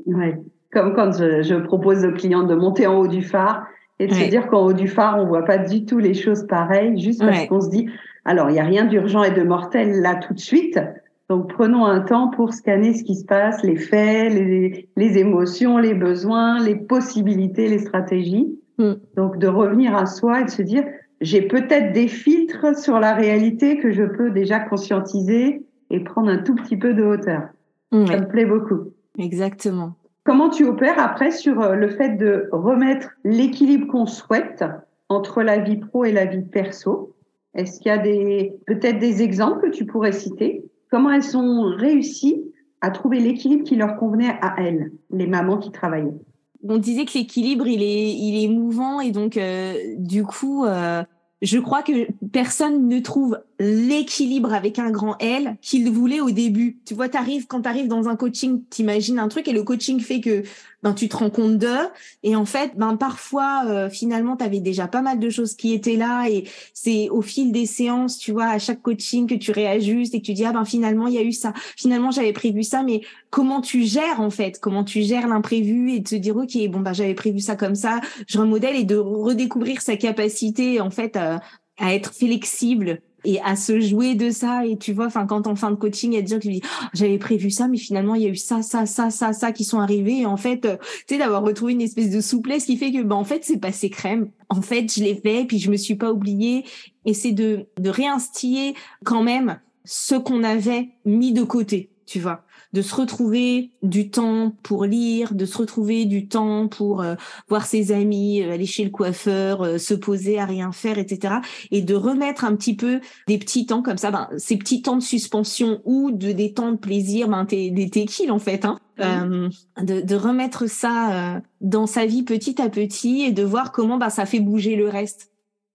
Ouais. Comme quand je, propose aux clients de monter en haut du phare et de se dire qu'en haut du phare, on voit pas du tout les choses pareilles, juste parce qu'on se dit, alors, il n'y a rien d'urgent et de mortel là tout de suite. Donc, prenons un temps pour scanner ce qui se passe, les faits, les, les émotions, les besoins, les possibilités, les stratégies. Mm. Donc, de revenir à soi et de se dire, j'ai peut-être des filtres sur la réalité que je peux déjà conscientiser et prendre un tout petit peu de hauteur. Ça me plaît beaucoup. Exactement. Comment tu opères après sur euh, le fait de remettre l'équilibre qu'on souhaite entre la vie pro et la vie perso? Est-ce qu'il y a des peut-être des exemples que tu pourrais citer? Comment elles sont réussies à trouver l'équilibre qui leur convenait à elles, les mamans qui travaillaient? On disait que l'équilibre, il est, il est mouvant et donc, euh, du coup, euh, je crois que personne ne trouve l'équilibre avec un grand L qu'il voulait au début. Tu vois, t'arrives quand t'arrives dans un coaching, t'imagines un truc et le coaching fait que ben tu te rends compte d'eux et en fait ben parfois euh, finalement t'avais déjà pas mal de choses qui étaient là. Et c'est au fil des séances, tu vois, à chaque coaching que tu réajustes et que tu dis ah ben finalement il y a eu ça, finalement j'avais prévu ça, mais comment tu gères en fait, comment tu gères l'imprévu et de se dire ok bon ben j'avais prévu ça comme ça, je remodèle et de redécouvrir sa capacité en fait à, à être flexible et à se jouer de ça et tu vois enfin quand en fin de coaching elle dit que tu dis oh, j'avais prévu ça mais finalement il y a eu ça ça ça ça ça qui sont arrivés. Et en fait euh, tu sais d'avoir retrouvé une espèce de souplesse qui fait que ben en fait c'est passé crème. En fait je l'ai fait puis je me suis pas oubliée. Et c'est de de réinstiller quand même ce qu'on avait mis de côté tu vois de se retrouver du temps pour lire, de se retrouver du temps pour euh, voir ses amis, euh, aller chez le coiffeur, euh, se poser à rien faire, etc. Et de remettre un petit peu des petits temps comme ça, ben, ces petits temps de suspension ou de des temps de plaisir, ben, t'es, t'es kill en fait, hein. de, de, remettre ça dans sa vie petit à petit et de voir comment ben, ça fait bouger le reste.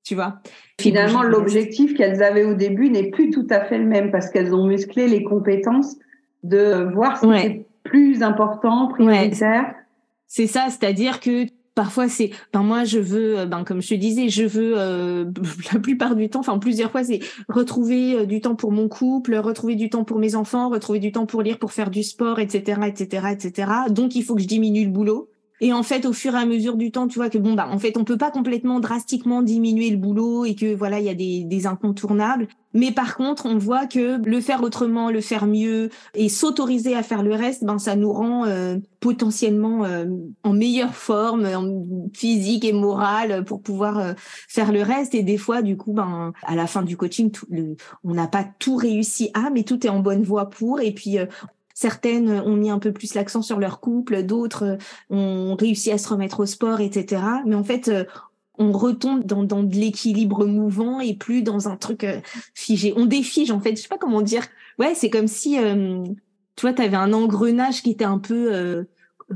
Tu vois Finalement, l'objectif qu'elles avaient au début n'est plus tout à fait le même parce qu'elles ont musclé les compétences de voir ce qui est plus important, prioritaire. C'est ça, c'est-à-dire que parfois c'est ben moi je veux euh, ben comme je te disais je veux euh, la plupart du temps enfin plusieurs fois c'est retrouver euh, du temps pour mon couple retrouver du temps pour mes enfants retrouver du temps pour lire pour faire du sport etc etc etc donc il faut que je diminue le boulot et en fait, au fur et à mesure du temps, tu vois que bon bah en fait, on peut pas complètement drastiquement diminuer le boulot et que voilà, il y a des, des incontournables. Mais par contre, on voit que le faire autrement, le faire mieux et s'autoriser à faire le reste, ben ça nous rend euh, potentiellement euh, en meilleure forme, en physique et morale pour pouvoir euh, faire le reste. Et des fois, du coup, ben à la fin du coaching, tout, le, on n'a pas tout réussi à, mais tout est en bonne voie pour. Et puis Certaines ont mis un peu plus l'accent sur leur couple, d'autres ont réussi à se remettre au sport, etc. Mais en fait, euh, on retombe dans, de l'équilibre mouvant et plus dans un truc euh, figé. On défige, en fait. Je sais pas comment dire. Ouais, c'est comme si, euh, tu vois, avais un engrenage qui était un peu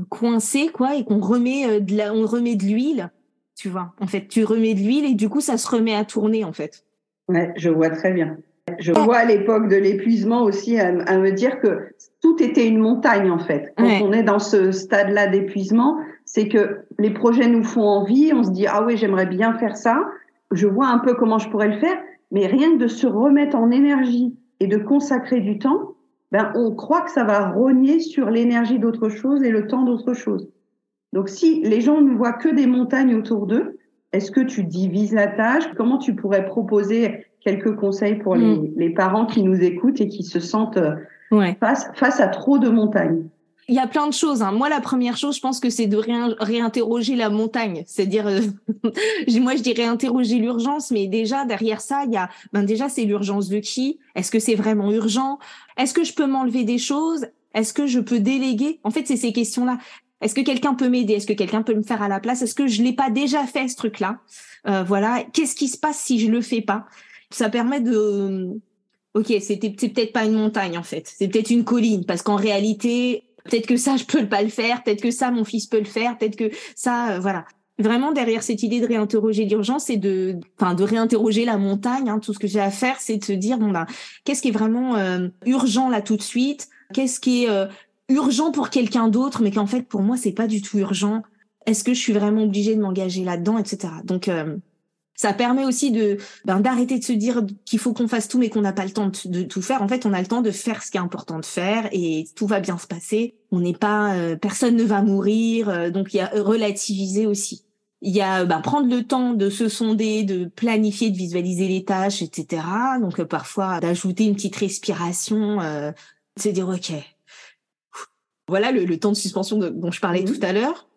coincé, quoi, et qu'on remet de on remet de l'huile. Tu vois, en fait, tu remets de l'huile et du coup, ça se remet à tourner, en fait. Ouais, je vois très bien. Je vois à l'époque de l'épuisement aussi à, me dire que tout était une montagne en fait. Quand on est dans ce stade-là d'épuisement, c'est que les projets nous font envie, on se dit ah oui j'aimerais bien faire ça, je vois un peu comment je pourrais le faire, mais rien que de se remettre en énergie et de consacrer du temps, ben on croit que ça va rogner sur l'énergie d'autre chose et le temps d'autre chose. Donc si les gens ne voient que des montagnes autour d'eux, est-ce que tu divises la tâche? Comment tu pourrais proposer quelques conseils pour mm. les, parents qui nous écoutent et qui se sentent face, face à trop de montagnes il y a plein de choses. Hein. Moi, la première chose, je pense que c'est de réinterroger la montagne. C'est-à-dire, euh, moi, je dis réinterroger l'urgence, mais déjà derrière ça, il y a, ben déjà, c'est l'urgence de qui? Est-ce que c'est vraiment urgent? Est-ce que je peux m'enlever des choses? Est-ce que je peux déléguer? En fait, c'est ces questions-là. Est-ce que quelqu'un peut m'aider? Est-ce que quelqu'un peut me faire à la place? Est-ce que je l'ai pas déjà fait ce truc-là? Euh, Voilà. Qu'est-ce qui se passe si je le fais pas? Ça permet de ok c'était c'est peut-être pas une montagne en fait. C'est peut-être une colline parce qu'en réalité peut-être que ça je peux pas le faire peut-être que ça mon fils peut le faire peut-être que ça euh, voilà. Vraiment derrière cette idée de réinterroger l'urgence c'est de enfin de réinterroger la montagne hein, tout ce que j'ai à faire c'est de se dire bon bah qu'est-ce qui est vraiment euh, urgent là tout de suite? Qu'est-ce qui est euh, urgent pour quelqu'un d'autre mais qu'en fait pour moi c'est pas du tout urgent? Est-ce que je suis vraiment obligée de m'engager là-dedans etc donc ça permet aussi de ben, d'arrêter de se dire qu'il faut qu'on fasse tout mais qu'on n'a pas le temps de, tout faire. En fait, on a le temps de faire ce qui est important de faire et tout va bien se passer. On n'est pas, euh, personne ne va mourir, euh, donc il y a relativiser aussi. Il y a ben, prendre le temps de se sonder, de planifier, de visualiser les tâches, etc. Donc euh, parfois d'ajouter une petite respiration, de se dire ok. Voilà le, le temps de suspension dont je parlais mmh. tout à l'heure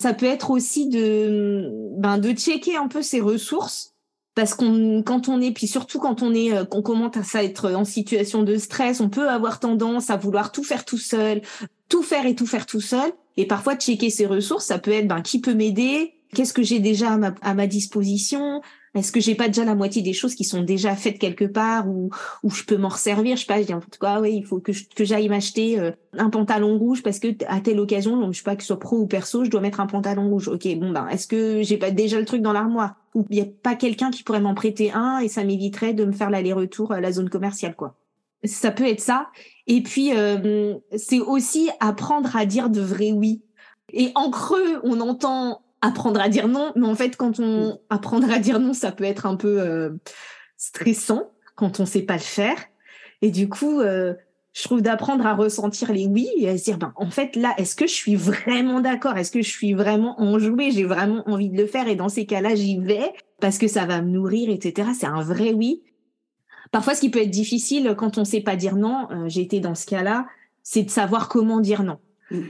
ça peut être aussi de, ben, de checker un peu ses ressources. Parce qu'on, quand on est, puis surtout quand on est, euh, qu'on commence à être en situation de stress, on peut avoir tendance à vouloir tout faire tout seul, tout faire et tout faire tout seul. Et parfois, checker ses ressources, ça peut être, ben, qui peut m'aider? Qu'est-ce que j'ai déjà à ma, à ma disposition? Est-ce que j'ai pas déjà la moitié des choses qui sont déjà faites quelque part ou où je peux m'en resservir? Je sais pas, je dis en tout cas, oui, il faut que j'aille m'acheter euh, un pantalon rouge parce que à telle occasion, je sais pas que ce soit pro ou perso, je dois mettre un pantalon rouge. Ok, bon ben, est-ce que j'ai pas déjà le truc dans l'armoire? Ou il y a pas quelqu'un qui pourrait m'en prêter un et ça m'éviterait de me faire l'aller-retour à la zone commerciale, quoi. Ça peut être ça. Et puis euh, c'est aussi apprendre à dire de vrai oui. Et en creux, on entend apprendre à dire non. Mais en fait, quand on mm. apprendre à dire non, ça peut être un peu euh, stressant quand on sait pas le faire. Et du coup, euh, je trouve d'apprendre à ressentir les oui et à se dire, ben, en fait, là, est-ce que je suis vraiment d'accord? Est-ce que je suis vraiment enjouée? J'ai vraiment envie de le faire. Et dans ces cas-là, j'y vais parce que ça va me nourrir, etc. C'est un vrai oui. Parfois, ce qui peut être difficile quand on sait pas dire non, euh, j'ai été dans ce cas-là, c'est de savoir comment dire non. Mm.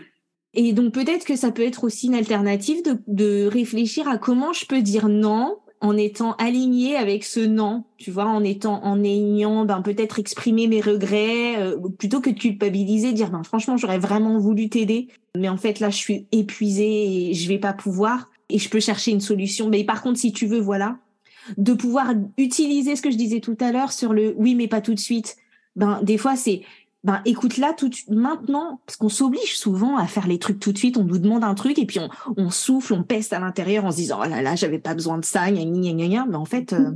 Et donc peut-être que ça peut être aussi une alternative de, réfléchir à comment je peux dire non en étant aligné avec ce non, tu vois, en étant en ayant ben peut-être exprimer mes regrets euh, plutôt que de culpabiliser, dire ben franchement j'aurais vraiment voulu t'aider, mais en fait là je suis épuisée et je vais pas pouvoir et je peux chercher une solution. Mais par contre si tu veux voilà, de pouvoir utiliser ce que je disais tout à l'heure sur le oui mais pas tout de suite. Ben des fois c'est ben écoute là tout maintenant parce qu'on s'oblige souvent à faire les trucs tout de suite on nous demande un truc et puis on, on souffle on peste à l'intérieur en se disant oh là là j'avais pas besoin de ça gna gna gna gna mais en fait euh,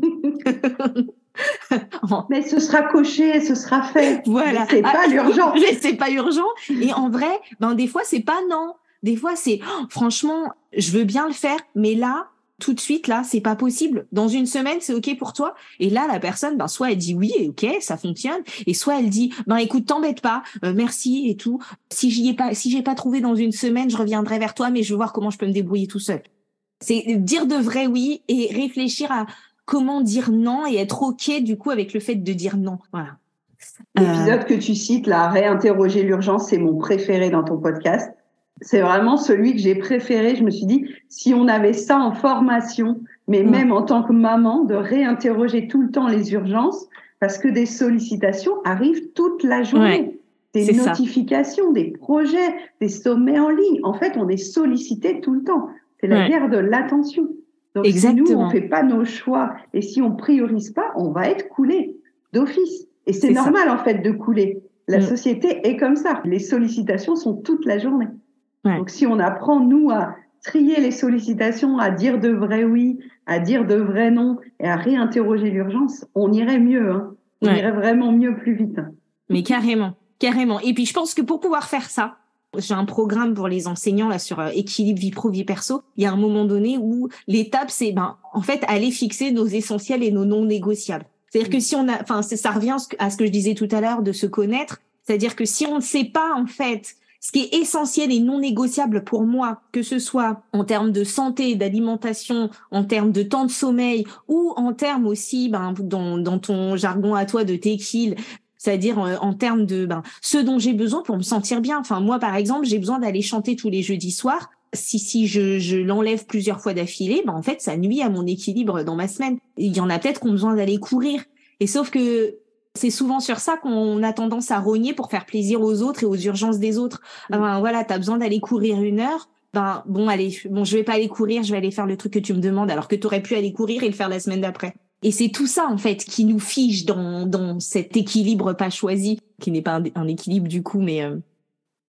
mais ce sera coché ce sera fait. Voilà. C'est pas ah, urgent c'est pas urgent. Et en vrai ben des fois c'est pas non. Des fois c'est oh, franchement je veux bien le faire mais là tout de suite là, c'est pas possible. Dans une semaine, c'est ok pour toi. Et là, la personne, ben soit elle dit oui et ok, ça fonctionne, et soit elle dit ben écoute, t'embête pas, euh, merci et tout. Si j'y ai pas, si j'ai pas trouvé dans une semaine, je reviendrai vers toi, mais je veux voir comment je peux me débrouiller tout seul. C'est dire de vrai oui et réfléchir à comment dire non et être ok du coup avec le fait de dire non. Voilà. L'épisode que tu cites, là, réinterroger l'urgence, c'est mon préféré dans ton podcast c'est vraiment celui que j'ai préféré. Je me suis dit, si on avait ça en formation, mais mm. même en tant que maman, de réinterroger tout le temps les urgences, parce que des sollicitations arrivent toute la journée. des notifications, des projets, des sommets en ligne. En fait, on est sollicité tout le temps. C'est la guerre de l'attention. Donc, Exactement. si nous, on fait pas nos choix et si on priorise pas, on va être coulé d'office. Et c'est normal, en fait, de couler. La mm. société est comme ça. Les sollicitations sont toute la journée. Donc, si on apprend, nous, à trier les sollicitations, à dire de vrais oui, à dire de vrais non et à réinterroger l'urgence, on irait mieux. Hein. On irait vraiment mieux plus vite. Mais carrément, carrément. Et puis, je pense que pour pouvoir faire ça, j'ai un programme pour les enseignants là sur euh, équilibre vie pro vie perso. Il y a un moment donné où l'étape c'est ben en fait aller fixer nos essentiels et nos non négociables. C'est-à-dire que si on a, enfin ça revient à ce que je disais tout à l'heure de se connaître. C'est-à-dire que si on ne sait pas en fait ce qui est essentiel et non négociable pour moi, que ce soit en termes de santé, d'alimentation, en termes de temps de sommeil ou en termes aussi, ben, dans, ton jargon à toi de tequil, c'est-à-dire en, en, termes de ben, ce dont j'ai besoin pour me sentir bien. Enfin, moi, par exemple, j'ai besoin d'aller chanter tous les jeudis soirs. Si, si je, je l'enlève plusieurs fois d'affilée, ben, en fait, ça nuit à mon équilibre dans ma semaine. Il y en a peut-être qui ont besoin d'aller courir. Et sauf que c'est souvent sur ça qu'on a tendance à rogner pour faire plaisir aux autres et aux urgences des autres. Mm. Ben, voilà, tu as besoin d'aller courir une heure. Ben bon, allez, bon, je vais pas aller courir, je vais aller faire le truc que tu me demandes, alors que tu aurais pu aller courir et le faire la semaine d'après. Et c'est tout ça en fait qui nous fige dans dans cet équilibre pas choisi, qui n'est pas un, équilibre du coup, mais euh,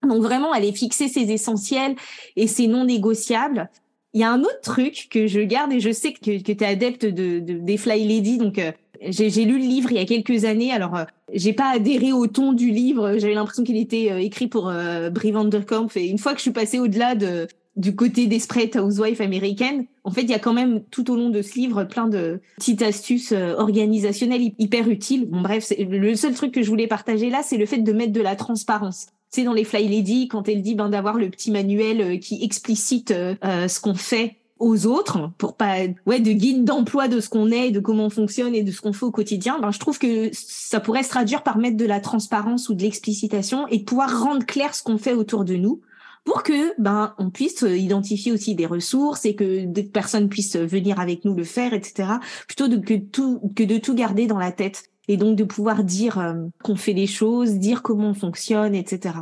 donc vraiment aller fixer ses essentiels et ses non négociables. Il y a un autre truc que je garde et je sais que, que tu es adepte de, de, des Fly Lady, donc euh, j'ai lu le livre il y a quelques années. Alors, euh, j'ai pas adhéré au ton du livre. J'avais l'impression qu'il était euh, écrit pour euh, Brie Vanderkamp. Et une fois que je suis passée au-delà de du côté Desperate Housewife américaine, en fait, il y a quand même tout au long de ce livre plein de petites astuces organisationnelles hyper utiles. Bon, bref, le seul truc que je voulais partager là, c'est le fait de mettre de la transparence. C'est dans les Fly Lady quand elle dit ben d'avoir le petit manuel qui explicite ce qu'on fait aux autres pour pas ouais de guide d'emploi de ce qu'on est de comment on fonctionne et de ce qu'on fait au quotidien ben je trouve que ça pourrait se traduire par mettre de la transparence ou de l'explicitation et de pouvoir rendre clair ce qu'on fait autour de nous pour que ben on puisse identifier aussi des ressources et que des personnes puissent venir avec nous le faire etc plutôt de, que tout que de tout garder dans la tête et donc de pouvoir dire euh, qu'on fait les choses dire comment on fonctionne etc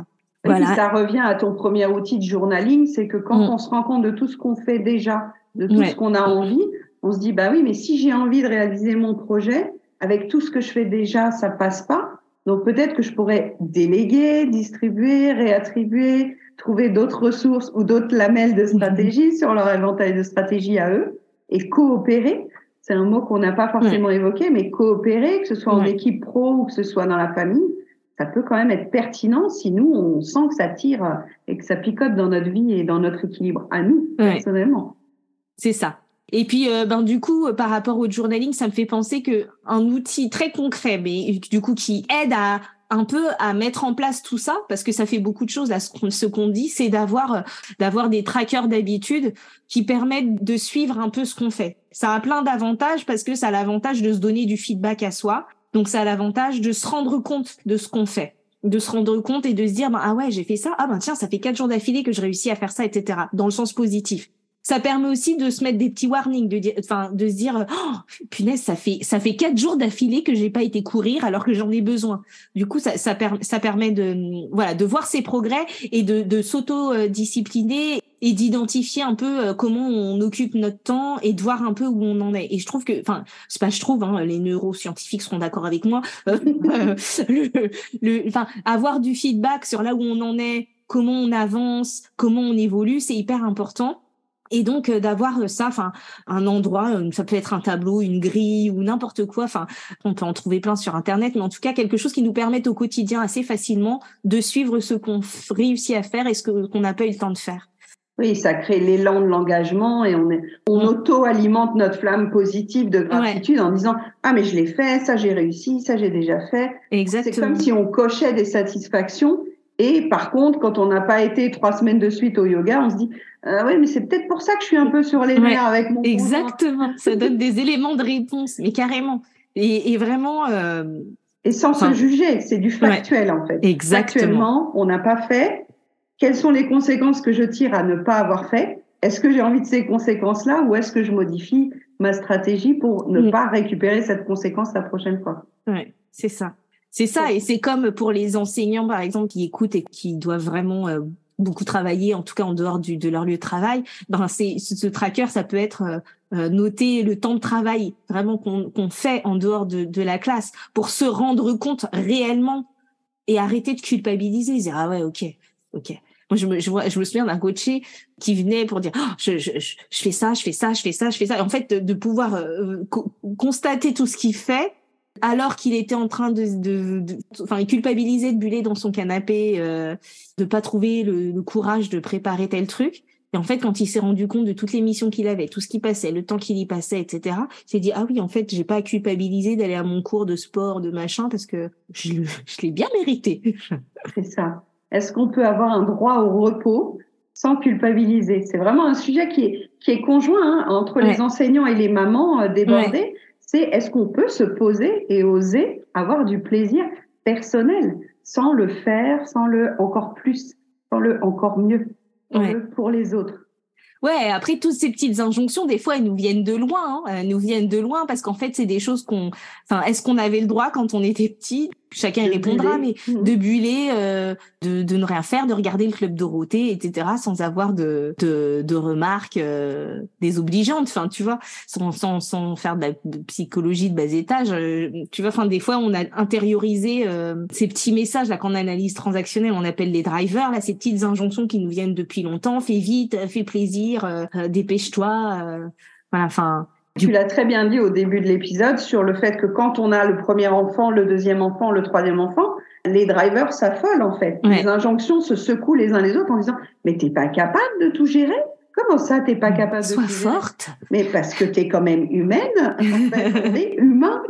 voilà. ça revient à ton premier outil de journalisme, c'est que quand mm. on se rend compte de tout ce qu'on fait déjà, de tout ce qu'on a envie, on se dit, bah oui, mais si j'ai envie de réaliser mon projet, avec tout ce que je fais déjà, ça passe pas. Donc peut-être que je pourrais déléguer, distribuer, réattribuer, trouver d'autres ressources ou d'autres lamelles de stratégie sur leur éventail de stratégie à eux et coopérer. C'est un mot qu'on n'a pas forcément évoqué, mais coopérer, que ce soit en équipe pro ou que ce soit dans la famille, ça peut quand même être pertinent si nous, on sent que ça tire et que ça picote dans notre vie et dans notre équilibre à nous, personnellement. C'est ça. Et puis, euh, ben du coup, euh, par rapport au journaling, ça me fait penser que un outil très concret, mais du coup qui aide à un peu à mettre en place tout ça parce que ça fait beaucoup de choses à ce qu'on dit c'est d'avoir euh, d'avoir des trackers d'habitude qui permettent de suivre un peu ce qu'on fait ça a plein d'avantages parce que ça a l'avantage de se donner du feedback à soi donc ça a l'avantage de se rendre compte de ce qu'on fait. De se rendre compte et de se dire ben, ah ouais j'ai fait ça. Ah ben tiens ça fait quatre jours d'affilée que je réussis à faire ça etc dans le sens positif ça permet aussi de se mettre des petits warnings, de dire, enfin, de se dire, oh, punaise, ça fait, ça fait quatre jours d'affilée que j'ai pas été courir alors que j'en ai besoin. Du coup, ça, ça, ça permet de, voilà, de voir ses progrès et de, de s'auto-discipliner et d'identifier un peu euh, comment on occupe notre temps et de voir un peu où on en est. Et je trouve que, enfin, c'est pas je trouve, hein, les neuroscientifiques seront d'accord avec moi. Euh, le, enfin, avoir du feedback sur là où on en est, comment on avance, comment on évolue, c'est hyper important. Et donc euh, d'avoir euh, ça, enfin un endroit, euh, ça peut être un tableau, une grille ou n'importe quoi. Enfin, on peut en trouver plein sur internet, mais en tout cas quelque chose qui nous permette au quotidien assez facilement de suivre ce qu'on réussit à faire et ce qu'on n'a pas eu le temps de faire. Oui, ça crée l'élan de l'engagement et on, est, on auto-alimente notre flamme positive de gratitude en disant ah mais je l'ai fait, ça j'ai réussi, ça j'ai déjà fait. Exactement. C'est comme si on cochait des satisfactions et par contre, quand on n'a pas été trois semaines de suite au yoga, on se dit ah oui, mais c'est peut-être pour ça que je suis un peu sur les nerfs avec mon Exactement, ça donne des éléments de réponse, mais carrément. Et, vraiment. Euh... Et sans se juger, c'est du factuel en fait. Exactement. Actuellement, on n'a pas fait. Quelles sont les conséquences que je tire à ne pas avoir fait? Est-ce que j'ai envie de ces conséquences-là ou est-ce que je modifie ma stratégie pour ne mm. pas récupérer cette conséquence la prochaine fois? Ouais, c'est ça. C'est ça, et c'est comme pour les enseignants, par exemple, qui écoutent et qui doivent vraiment euh, beaucoup travailler, en tout cas en dehors du, de leur lieu de travail. Ben, c'est ce tracker, ça peut être euh, euh, noter le temps de travail vraiment qu'on fait en dehors de, de, la classe pour se rendre compte réellement et arrêter de culpabiliser, dire ah ouais, ok, ok. Moi, je me, je, vois, je me souviens d'un coaché qui venait pour dire oh, je, je, je, fais ça, je fais ça, je fais ça, je fais ça. Et en fait, de, de pouvoir constater tout ce qu'il fait alors qu'il était en train de, de, de, enfin, culpabiliser de buller dans son canapé, euh, de pas trouver le, courage de préparer tel truc. Et en fait, quand il s'est rendu compte de toutes les missions qu'il avait, tout ce qui passait, le temps qu'il y passait, etc., il s'est dit ah oui, en fait, j'ai pas à culpabiliser d'aller à mon cours de sport, de machin, parce que je, je l'ai bien mérité. C'est ça. Est-ce qu'on peut avoir un droit au repos sans culpabiliser? C'est vraiment un sujet qui est, qui est conjoint hein, entre les enseignants et les mamans euh, débordées c'est est-ce qu'on peut se poser et oser avoir du plaisir personnel sans le faire, sans le encore plus, sans le encore mieux pour les autres? Ouais, après toutes ces petites injonctions, des fois elles nous viennent de loin, hein. elles nous viennent de loin parce qu'en fait c'est des choses qu'on, enfin, est-ce qu'on avait le droit quand on était petit Chacun répondra, mais mmh. de buller, euh, de, de ne rien faire, de regarder le club Dorothée, etc., sans avoir de de, de remarques euh, désobligeantes, enfin, tu vois, sans, sans sans faire de la psychologie de bas étage, euh, tu vois, enfin, des fois on a intériorisé euh, ces petits messages là qu'en analyse transactionnelle on appelle les drivers, là, ces petites injonctions qui nous viennent depuis longtemps, fais vite, fais plaisir euh, euh, dépêche-toi. Euh, voilà, enfin. Tu l'as très bien dit au début de l'épisode sur le fait que quand on a le premier enfant, le deuxième enfant, le troisième enfant, les drivers s'affolent en fait. Les injonctions se secouent les uns les autres en disant mais t'es pas capable de tout gérer? Comment ça, t'es pas capable de Sois forte. Mais parce que tu es quand même humaine. En fait, on est humain.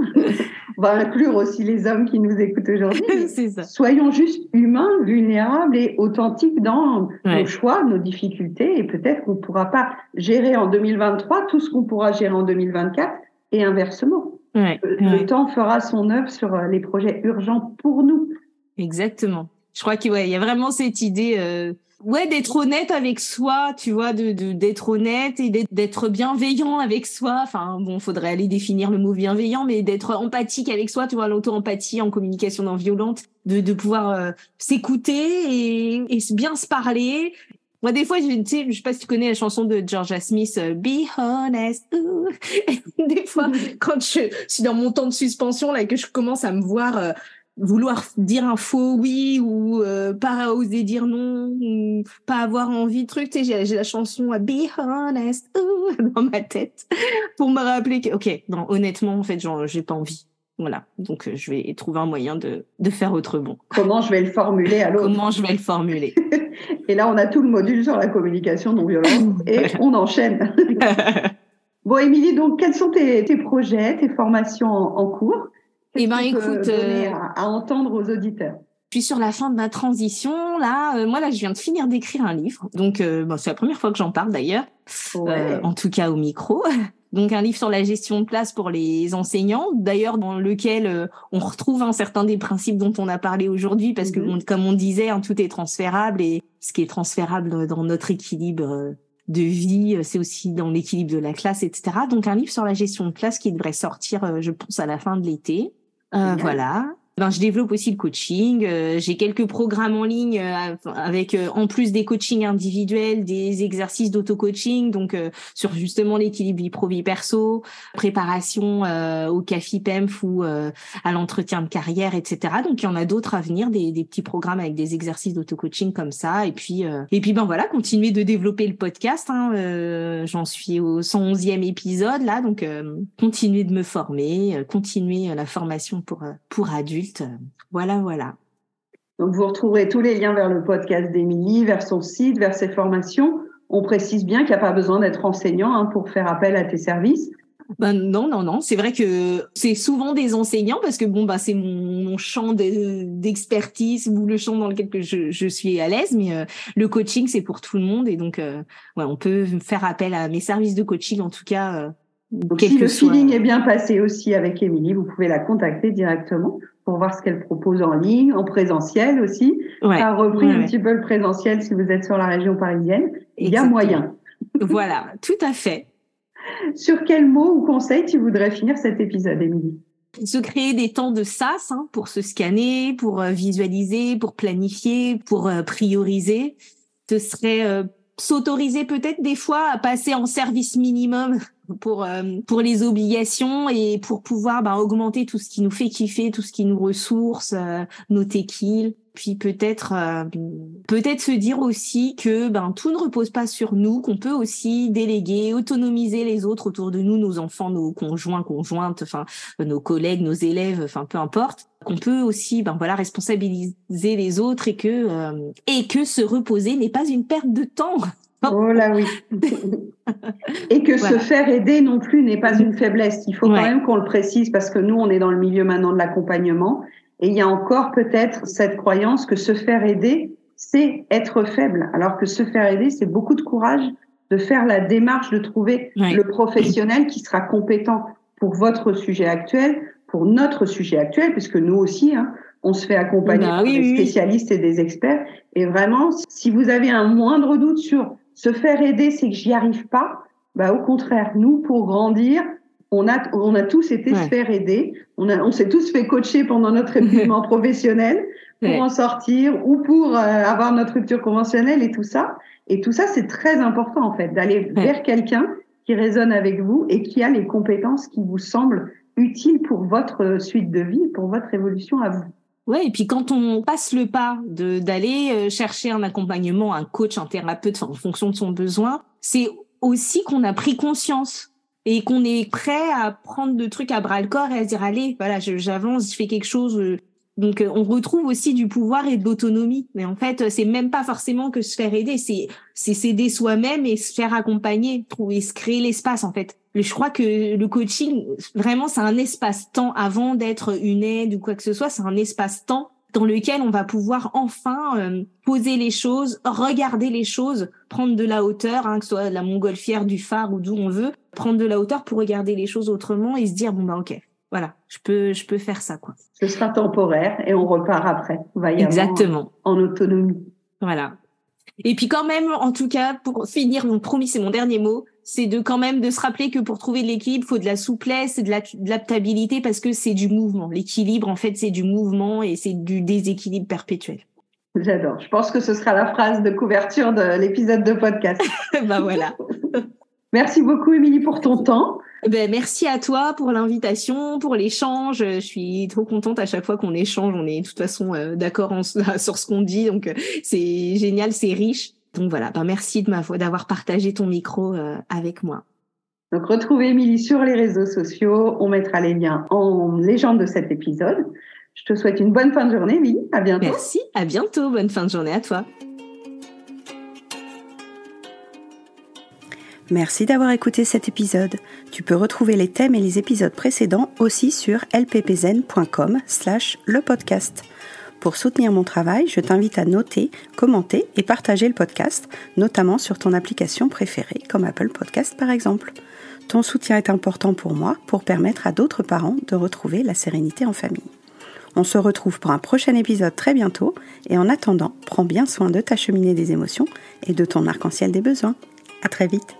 on va inclure aussi les hommes qui nous écoutent aujourd'hui. Soyons juste humains, vulnérables et authentiques dans nos choix, nos difficultés. Et peut-être qu'on ne pourra pas gérer en 2023 tout ce qu'on pourra gérer en 2024 et inversement. le, temps fera son œuvre sur euh, les projets urgents pour nous. Exactement. Je crois qu'il y a vraiment cette idée. Euh ouais d'être honnête avec soi tu vois de d'être honnête et d'être bienveillant avec soi enfin bon faudrait aller définir le mot bienveillant mais d'être empathique avec soi tu vois l'auto-empathie en communication non violente de de pouvoir euh, s'écouter et, et bien se parler Moi, des fois, je, tu sais, je sais pas si tu connais la chanson de Georgia Smith, euh, Be Honest. des fois, quand je suis dans mon temps de suspension, là, que je commence à me voir euh, vouloir dire un faux oui ou euh, pas oser dire non ou pas avoir envie de truc, tu sais, j'ai la chanson Be Honest dans ma tête pour me rappeler que, ok, non, honnêtement, en fait, genre, j'ai pas envie. Voilà, donc euh, je vais trouver un moyen de, de faire autrement. Comment je vais le formuler à l'autre? Comment je vais le formuler? Et là, on a tout le module sur la communication non violente et on enchaîne. bon, Émilie, donc quels sont tes, tes projets, tes formations en, en cours? Eh ben, écoute, euh... à, à, entendre aux auditeurs? Je suis sur la fin de ma transition. Là, euh, moi, là, je viens de finir d'écrire un livre. Donc, euh, bon, c'est la première fois que j'en parle d'ailleurs. Ouais. Euh, en tout cas, au micro. Donc un livre sur la gestion de place pour les enseignants, d'ailleurs dans lequel euh, on retrouve un certain des principes dont on a parlé aujourd'hui, parce que Mhm. on- comme on disait, hein, tout est transférable et ce qui est transférable dans notre équilibre de vie, c'est aussi dans l'équilibre de la classe, etc. Donc un livre sur la gestion de classe qui devrait sortir, euh, je pense, à la fin de l'été. Voilà. Ben, je développe aussi le coaching. euh, J'ai quelques programmes en ligne euh, avec, euh, en plus des coachings individuels, des exercices d'auto-coaching, donc euh, sur justement l'équilibre vie pro vie perso, préparation euh, au CAFI PEMF ou euh, à l'entretien de carrière, etc. Donc il y en a d'autres à venir, des, des petits programmes avec des exercices d'auto-coaching comme ça. Et puis et puis ben voilà, continuer de développer le podcast. Hein, J'en suis au 111e épisode là, donc continuer de me former, continuer la formation pour pour adultes. Euh, Voilà, voilà. Donc, vous retrouverez tous les liens vers le podcast d'Émilie, vers son site, vers ses formations. On précise bien qu'il n'y a pas besoin d'être enseignant hein, pour faire appel à tes services. Ben non, non, non. C'est vrai que c'est souvent des enseignants parce que bon, bah c'est mon, mon champ de- d'expertise ou le champ dans lequel que je, je suis à l'aise. Mais euh, le coaching, c'est pour tout le monde et donc euh, ouais, on peut faire appel à mes services de coaching en tout cas. euh, Donc, si le soit- feeling est bien passé aussi avec Émilie, vous pouvez la contacter directement pour voir ce qu'elle propose en ligne, en présentiel aussi. Ouais, Ça a repris ouais, un ouais. petit peu le présentiel si vous êtes sur la région parisienne. Il y a moyen. voilà, tout à fait. Sur quel mot ou conseil tu voudrais finir cet épisode, Émilie? Se créer des temps de sas hein, pour se scanner, pour euh, visualiser, pour planifier, pour euh, prioriser. Ce serait euh, s'autoriser peut-être des fois à passer en service minimum pour euh, pour les obligations et pour pouvoir bah, augmenter tout ce qui nous fait kiffer, tout ce qui nous ressource, euh, nos tequilles. Puis peut-être euh, peut-être se dire aussi que ben tout ne repose pas sur nous, qu'on peut aussi déléguer, autonomiser les autres autour de nous, nos enfants, nos conjoints, conjointes, enfin nos collègues, nos élèves, enfin peu importe, qu'on peut aussi ben voilà responsabiliser les autres et que euh, et que se reposer n'est pas une perte de temps. Oh là oui. Et que Voilà. se faire aider non plus n'est pas une faiblesse. Il faut quand même qu'on le précise parce que nous, on est dans le milieu maintenant de l'accompagnement et il y a encore peut-être cette croyance que se faire aider, c'est être faible. Alors que se faire aider, c'est beaucoup de courage de faire la démarche de trouver Ouais. le professionnel qui sera compétent pour votre sujet actuel, pour notre sujet actuel, puisque nous aussi, hein, on se fait accompagner Bah par oui, des oui. spécialistes et des experts. Et vraiment, si vous avez un moindre doute sur se faire aider, c'est que j'y arrive pas, bah, au contraire, nous, pour grandir, on a, on a tous été se faire aider. On, a, on s'est tous fait coacher pendant notre épuisement professionnel pour Ouais. en sortir ou pour euh, avoir notre rupture conventionnelle et tout ça. Et tout ça, c'est très important, en fait, d'aller Ouais. vers quelqu'un qui résonne avec vous et qui a les compétences qui vous semblent utiles pour votre suite de vie, pour votre évolution à vous. Ouais, et puis quand on passe le pas d'aller euh, chercher un accompagnement, un coach, un thérapeute, en fonction de son besoin, c'est aussi qu'on a pris conscience et qu'on est prêt à prendre le truc à bras le corps et à dire allez, voilà, j'avance, je fais quelque chose. Donc euh, on retrouve aussi du pouvoir et de l'autonomie. Mais en fait, c'est même pas forcément que se faire aider, c'est c'est s'aider soi-même et se faire accompagner, trouver, se créer l'espace en fait. Je crois que le coaching, vraiment, c'est un espace-temps avant d'être une aide ou quoi que ce soit. C'est un espace-temps dans lequel on va pouvoir enfin euh, poser les choses, regarder les choses, prendre de la hauteur, hein, que ce soit la montgolfière, du phare ou d'où on veut, prendre de la hauteur pour regarder les choses autrement et se dire bon bah ok, voilà, je peux je peux faire ça quoi. Ce sera temporaire et on repart après. vaillamment Exactement. En autonomie. Voilà. Et puis quand même, en tout cas, pour finir, mon promis, c'est mon dernier mot, c'est de quand même de se rappeler que pour trouver de l'équilibre, il faut de la souplesse et de la- de l'adaptabilité parce que c'est du mouvement. L'équilibre, en fait, c'est du mouvement et c'est du déséquilibre perpétuel. J'adore. Je pense que ce sera la phrase de couverture de l'épisode de podcast. ben voilà. Merci beaucoup, Émilie, pour ton temps. Ben, merci à toi pour l'invitation, pour l'échange. Je suis trop contente à chaque fois qu'on échange. On est de toute façon euh, d'accord sur ce qu'on dit. Donc, euh, c'est génial, c'est riche. Donc voilà, ben, merci de ma d'avoir partagé ton micro euh, avec moi. Donc, retrouvez Émilie sur les réseaux sociaux. On mettra les liens en légende de cet épisode. Je te souhaite une bonne fin de journée, Émilie. À bientôt. Merci. À bientôt. Bonne fin de journée à toi. Merci d'avoir écouté cet épisode. Tu peux retrouver les thèmes et les épisodes précédents aussi sur lppzen.com slash le podcast. Pour soutenir mon travail, je t'invite à noter, commenter et partager le podcast, notamment sur ton application préférée comme Apple Podcast par exemple. Ton soutien est important pour moi pour permettre à d'autres parents de retrouver la sérénité en famille. On se retrouve pour un prochain épisode très bientôt et en attendant, prends bien soin de ta cheminée des émotions et de ton arc-en-ciel des besoins. À très vite.